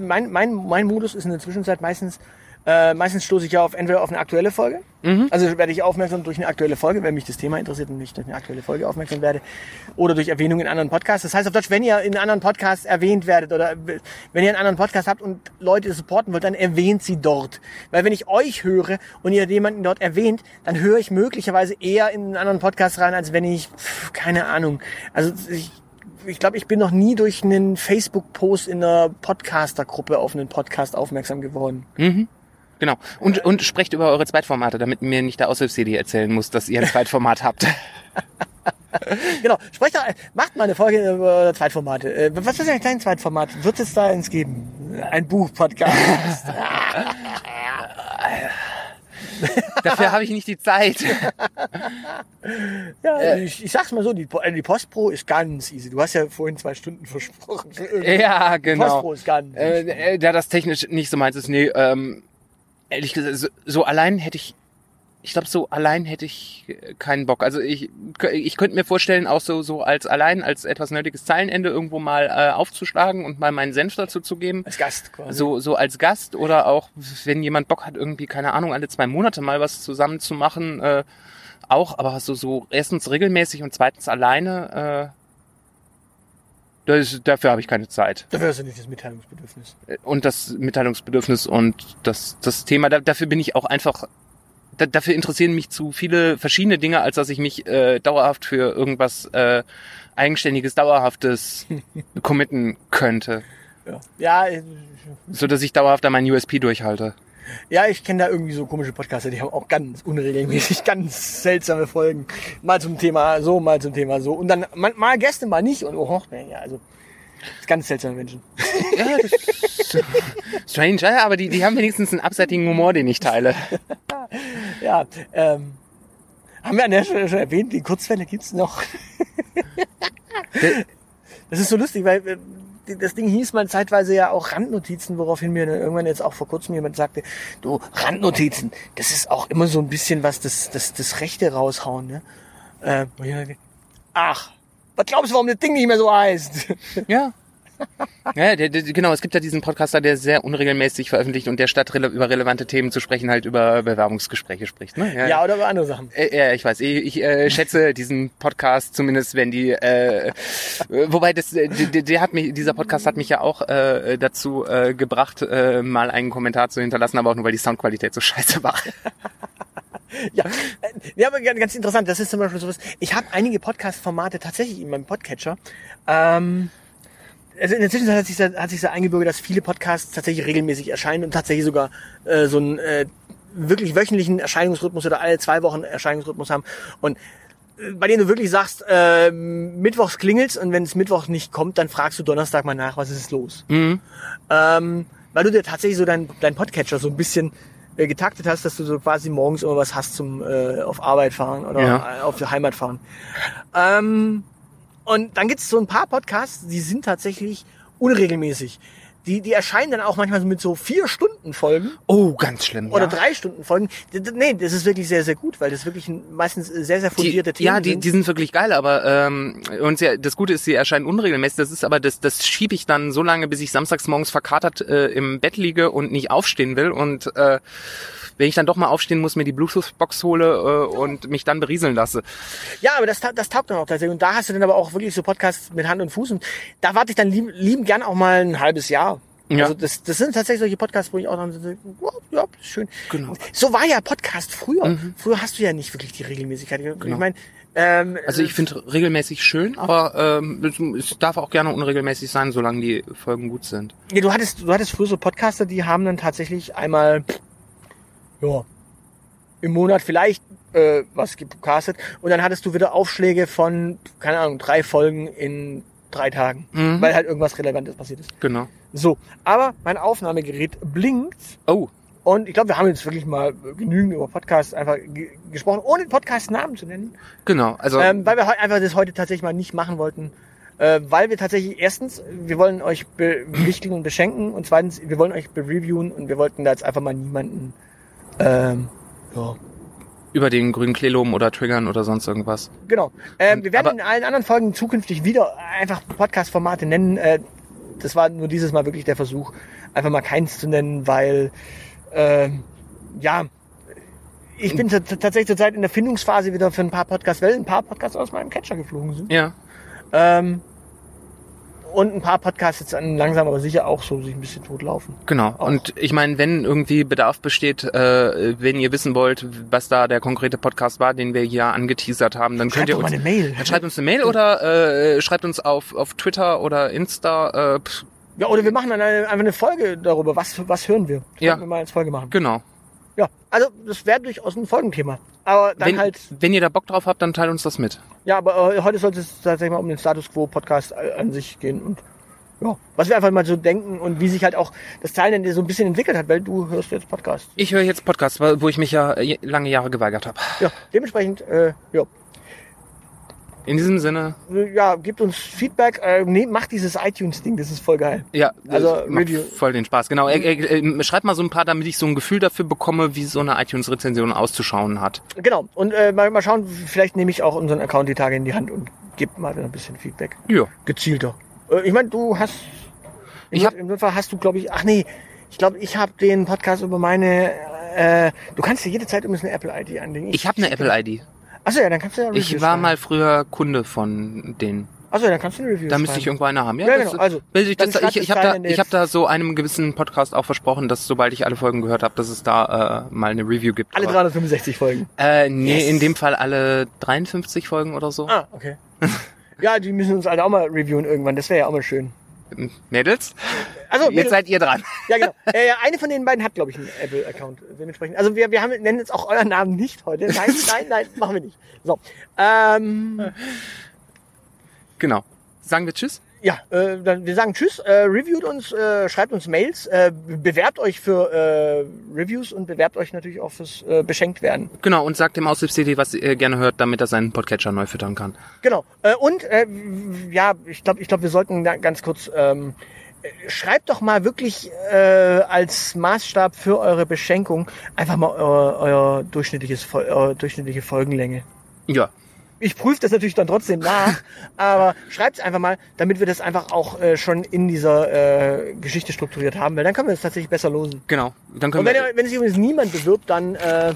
mein, mein, mein Modus ist in der Zwischenzeit meistens, äh, meistens stoße ich ja auf entweder auf eine aktuelle Folge. Mhm. Also werde ich aufmerksam durch eine aktuelle Folge, wenn mich das Thema interessiert und ich durch eine aktuelle Folge aufmerksam werde. Oder durch Erwähnung in anderen Podcasts. Das heißt auf Deutsch, wenn ihr in anderen Podcasts erwähnt werdet oder wenn ihr einen anderen Podcast habt und Leute supporten wollt, dann erwähnt sie dort. Weil wenn ich euch höre und ihr jemanden dort erwähnt, dann höre ich möglicherweise eher in einen anderen Podcast rein, als wenn ich, pf, keine Ahnung. Also ich, ich glaube, ich bin noch nie durch einen Facebook-Post in einer Podcaster-Gruppe auf einen Podcast aufmerksam geworden. Mhm. Genau. Und, und sprecht über eure Zweitformate, damit mir nicht der Aushilfs-CD erzählen muss, dass ihr ein Zweitformat habt. Genau, sprecht doch, macht mal eine Folge über Zweitformate. Äh, Was ist ein kleines Zweitformat? Wird es da eins geben? Ein Buch-Podcast. Dafür habe ich nicht die Zeit. ja, ich, ich sag's mal so, die, äh, die Postpro ist ganz easy. Du hast ja vorhin zwei Stunden versprochen. ja, Die genau. Postpro ist ganz Äh, äh, da das technisch nicht so meins ist, nee, ähm, ehrlich gesagt, so, so allein hätte ich, ich glaube, so allein hätte ich äh, keinen Bock. Also ich, ich könnte mir vorstellen, auch so, so als allein, als etwas nötiges Zeilenende irgendwo mal äh, aufzuschlagen und mal meinen Senf dazu zu geben. als Gast quasi. So, so als Gast oder auch, wenn jemand Bock hat, irgendwie, keine Ahnung, alle zwei Monate mal was zusammen zu machen, äh, auch, aber so, so erstens regelmäßig und zweitens alleine, äh, das, dafür habe ich keine Zeit Dafür hast du nicht das Mitteilungsbedürfnis. und das Mitteilungsbedürfnis und das, das Thema, da, dafür bin ich auch einfach, da, dafür interessieren mich zu viele verschiedene Dinge, als dass ich mich äh, dauerhaft für irgendwas äh, eigenständiges, dauerhaftes committen könnte, Ja, ja, äh, so dass ich dauerhaft an meinen USP durchhalte. Ja ich kenne da irgendwie so komische Podcaster, die haben auch ganz unregelmäßig ganz seltsame Folgen. Mal zum Thema so, mal zum Thema so. Und dann mal, mal Gäste, mal nicht. Und oh, ja, also ganz seltsame Menschen. Ja, strange, ja, aber die, die haben wenigstens einen abseitigen Humor, den ich teile. Ja, ähm, haben wir an der Stelle schon erwähnt, die Kurzwelle gibt's noch. das ist so lustig, weil äh, das Ding hieß mal zeitweise ja auch Randnotizen, woraufhin mir dann irgendwann jetzt auch vor kurzem jemand sagte, du, Randnotizen, das ist auch immer so ein bisschen was, das, das, das Rechte raushauen, ne? Äh, ach, was glaubst du, warum das Ding nicht mehr so heißt? Ja. Ja, der, der, genau, es gibt ja diesen Podcaster, der sehr unregelmäßig veröffentlicht und der statt rele über relevante Themen zu sprechen halt über Bewerbungsgespräche spricht. Ne? Ja, oder über andere Sachen. Äh, Ja, ich weiß. Ich, ich äh, schätze diesen Podcast zumindest, wenn die. Äh, äh, wobei das, äh, der, der hat mich, dieser Podcast hat mich ja auch äh, dazu äh, gebracht, äh, mal einen Kommentar zu hinterlassen, aber auch nur, weil die Soundqualität so scheiße war. Ja, äh, ja, aber ganz interessant. Das ist zum Beispiel sowas. Ich habe einige Podcast-Formate tatsächlich in meinem Podcatcher. Ähm, also in der Zwischenzeit hat sich, da- hat sich so eingebürgert, dass viele Podcasts tatsächlich regelmäßig erscheinen und tatsächlich sogar äh, so einen äh, wirklich wöchentlichen Erscheinungsrhythmus oder alle zwei Wochen Erscheinungsrhythmus haben. Und äh, bei denen du wirklich sagst, äh, mittwochs klingelt's und wenn es Mittwoch nicht kommt, dann fragst du Donnerstag mal nach, was ist los? Mhm. Ähm, weil du dir tatsächlich so dein, dein Podcatcher so ein bisschen äh, getaktet hast, dass du so quasi morgens immer was hast zum äh, auf Arbeit fahren oder Ja. auf die Heimat fahren. Ähm, Und dann gibt's so ein paar Podcasts, die sind tatsächlich unregelmäßig. Die, die erscheinen dann auch manchmal mit so vier Stunden Folgen Oh, ganz schlimm. oder ja. drei Stunden Folgen. Nee, das ist wirklich sehr, sehr gut, weil das wirklich meistens sehr, sehr fundierte die, Themen ja, die, sind. die sind wirklich geil, aber ähm, und ja, das Gute ist, sie erscheinen unregelmäßig. Das ist aber das, das schiebe ich dann so lange, bis ich samstags morgens verkatert äh, im Bett liege und nicht aufstehen will. Und äh, wenn ich dann doch mal aufstehen muss, mir die Bluetooth-Box hole äh, und mich dann berieseln lasse. Ja, aber das, das taugt dann auch tatsächlich. Und da hast du dann aber auch wirklich so Podcasts mit Hand und Fuß. Und da warte ich dann lieb, lieben gern auch mal ein halbes Jahr. Ja. Also das, das sind tatsächlich solche Podcasts, wo ich auch dann so, wow, ja, schön. Genau. So war ja Podcast früher. Früher hast du ja nicht wirklich die Regelmäßigkeit. Ich meine, ähm, Also ich finde regelmäßig schön, aber ähm, es, es darf auch gerne unregelmäßig sein, solange die Folgen gut sind. Ja, du hattest, du hattest früher so Podcaster, die haben dann tatsächlich einmal, ja, im Monat vielleicht äh, was gecastet und dann hattest du wieder Aufschläge von, keine Ahnung, drei Folgen in drei Tagen, Mhm. weil halt irgendwas Relevantes passiert ist. Genau. So, aber mein Aufnahmegerät blinkt Oh, und ich glaube, wir haben jetzt wirklich mal genügend über Podcasts einfach ge gesprochen, ohne Podcast-Namen zu nennen, genau. Also ähm, weil wir einfach das heute tatsächlich mal nicht machen wollten. Äh, weil wir tatsächlich erstens, wir wollen euch bewichtigen und beschenken und zweitens, wir wollen euch bereviewen und wir wollten da jetzt einfach mal niemanden ähm, ja, über den grünen Klee loben oder triggern oder sonst irgendwas. Genau. Ähm, wir werden Aber- in allen anderen Folgen zukünftig wieder einfach Podcast-Formate nennen. Äh, das war nur dieses Mal wirklich der Versuch, einfach mal keins zu nennen, weil ähm, ja, ich bin tatsächlich zurzeit in der Findungsphase wieder für ein paar Podcasts, weil ein paar Podcasts aus meinem Catcher geflogen sind. Ja. Ähm, und ein paar Podcasts jetzt an langsam aber sicher auch so sich ein bisschen totlaufen. Genau. Und ich meine, wenn irgendwie Bedarf besteht, äh, wenn ihr wissen wollt, was da der konkrete Podcast war, den wir hier angeteasert haben, dann Schreibt könnt ihr uns eine Mail. Dann schreibt uns eine Mail oder äh, schreibt uns auf, auf Twitter oder Insta. Äh, Ja, oder wir machen dann eine, einfach eine Folge darüber, was, was hören wir. Das Ja. wir mal als Folge machen. genau. Ja, also das wäre durchaus ein Folgenthema. Aber dann Wenn, halt, wenn ihr da Bock drauf habt, dann teilt uns das mit. ja, aber äh, heute sollte es tatsächlich mal um den Status Quo Podcast äh, an sich gehen und ja, was wir einfach mal so denken und wie sich halt auch das Teilen so ein bisschen entwickelt hat, weil du hörst jetzt Podcast. Ich höre jetzt Podcasts, wo ich mich ja äh, lange Jahre geweigert habe. Ja, dementsprechend, äh, ja, In diesem Sinne, ja, gebt uns Feedback, äh, nee, macht dieses iTunes-Ding, das ist voll geil. ja, Also, macht voll den Spaß. Genau, äh, äh, schreibt mal so ein paar, damit ich so ein Gefühl dafür bekomme, wie so eine iTunes-Rezension auszuschauen hat. Genau, und äh, mal, mal schauen, vielleicht nehme ich auch unseren Account die Tage in die Hand und gebe mal ein bisschen Feedback. Ja. Gezielter. Äh, ich meine, du hast, Ich hab- im Notfall hast du, glaube ich, ach nee, ich glaube, ich habe den Podcast über meine, äh, du kannst dir jede Zeit übrigens eine Apple-ID anlegen. Ich habe eine Apple-ID. Achso, ja, dann kannst du ja Ich Reviews war schreiben. mal früher Kunde von denen. Achso, ja, dann kannst du eine Review Da müsste ich irgendwo eine haben. Ja, Ja, das- genau, also, ich, das, ich, ich habe da, ich hab da so einem gewissen Podcast auch versprochen, dass sobald ich alle Folgen gehört habe, dass es da äh, mal eine Review gibt. Alle Aber- 365 Folgen. Äh, nee, Yes. in dem Fall alle 53 Folgen oder so. Ah, okay. ja, die müssen uns alle auch mal reviewen irgendwann, das wäre ja auch mal schön. Mädels, Also, jetzt seid ihr dran. Ja, genau. Äh, eine von den beiden hat, glaube ich, einen Apple-Account. Dementsprechend. Also wir, wir haben, nennen jetzt auch euren Namen nicht heute. Nein, nein, nein, machen wir nicht. So. Ähm, Genau. Sagen wir Tschüss. Ja, äh, dann, wir sagen Tschüss, äh, reviewt uns, äh, schreibt uns Mails, äh, bewerbt euch für äh, Reviews und bewerbt euch natürlich auch fürs äh, beschenkt werden. Genau, und sagt dem Aushilfs-CD, was ihr gerne hört, damit er seinen Podcatcher neu füttern kann. Genau. Äh, und äh, ja, ich glaube, ich glaube, wir sollten da ganz kurz ähm, äh, schreibt doch mal wirklich äh, als Maßstab für eure Beschenkung einfach mal euer, euer durchschnittliches eure durchschnittliche Folgenlänge. Ja, Ich prüfe das natürlich dann trotzdem nach, aber schreibt es einfach mal, damit wir das einfach auch äh, schon in dieser äh, Geschichte strukturiert haben, weil dann können wir das tatsächlich besser losen. genau. Dann können Und wenn, wir, wenn sich übrigens niemand bewirbt, dann äh,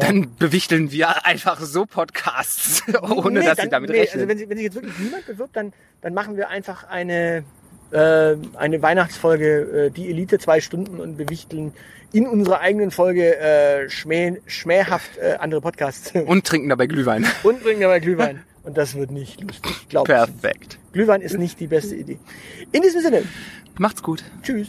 dann bewichteln wir einfach so Podcasts, ohne nee, dass dann, sie damit nee, rechnen. Also wenn, sich- wenn sich jetzt wirklich niemand bewirbt, dann, dann machen wir einfach eine, äh, eine Weihnachtsfolge, äh, die Elite zwei Stunden und bewichteln in unserer eigenen Folge äh, schmäh, schmähhaft äh, andere Podcasts. und trinken dabei Glühwein. und bringen dabei Glühwein. Und das wird nicht lustig, glaube ich. Perfekt. Glühwein ist nicht die beste Idee. In diesem Sinne, Macht's gut. tschüss.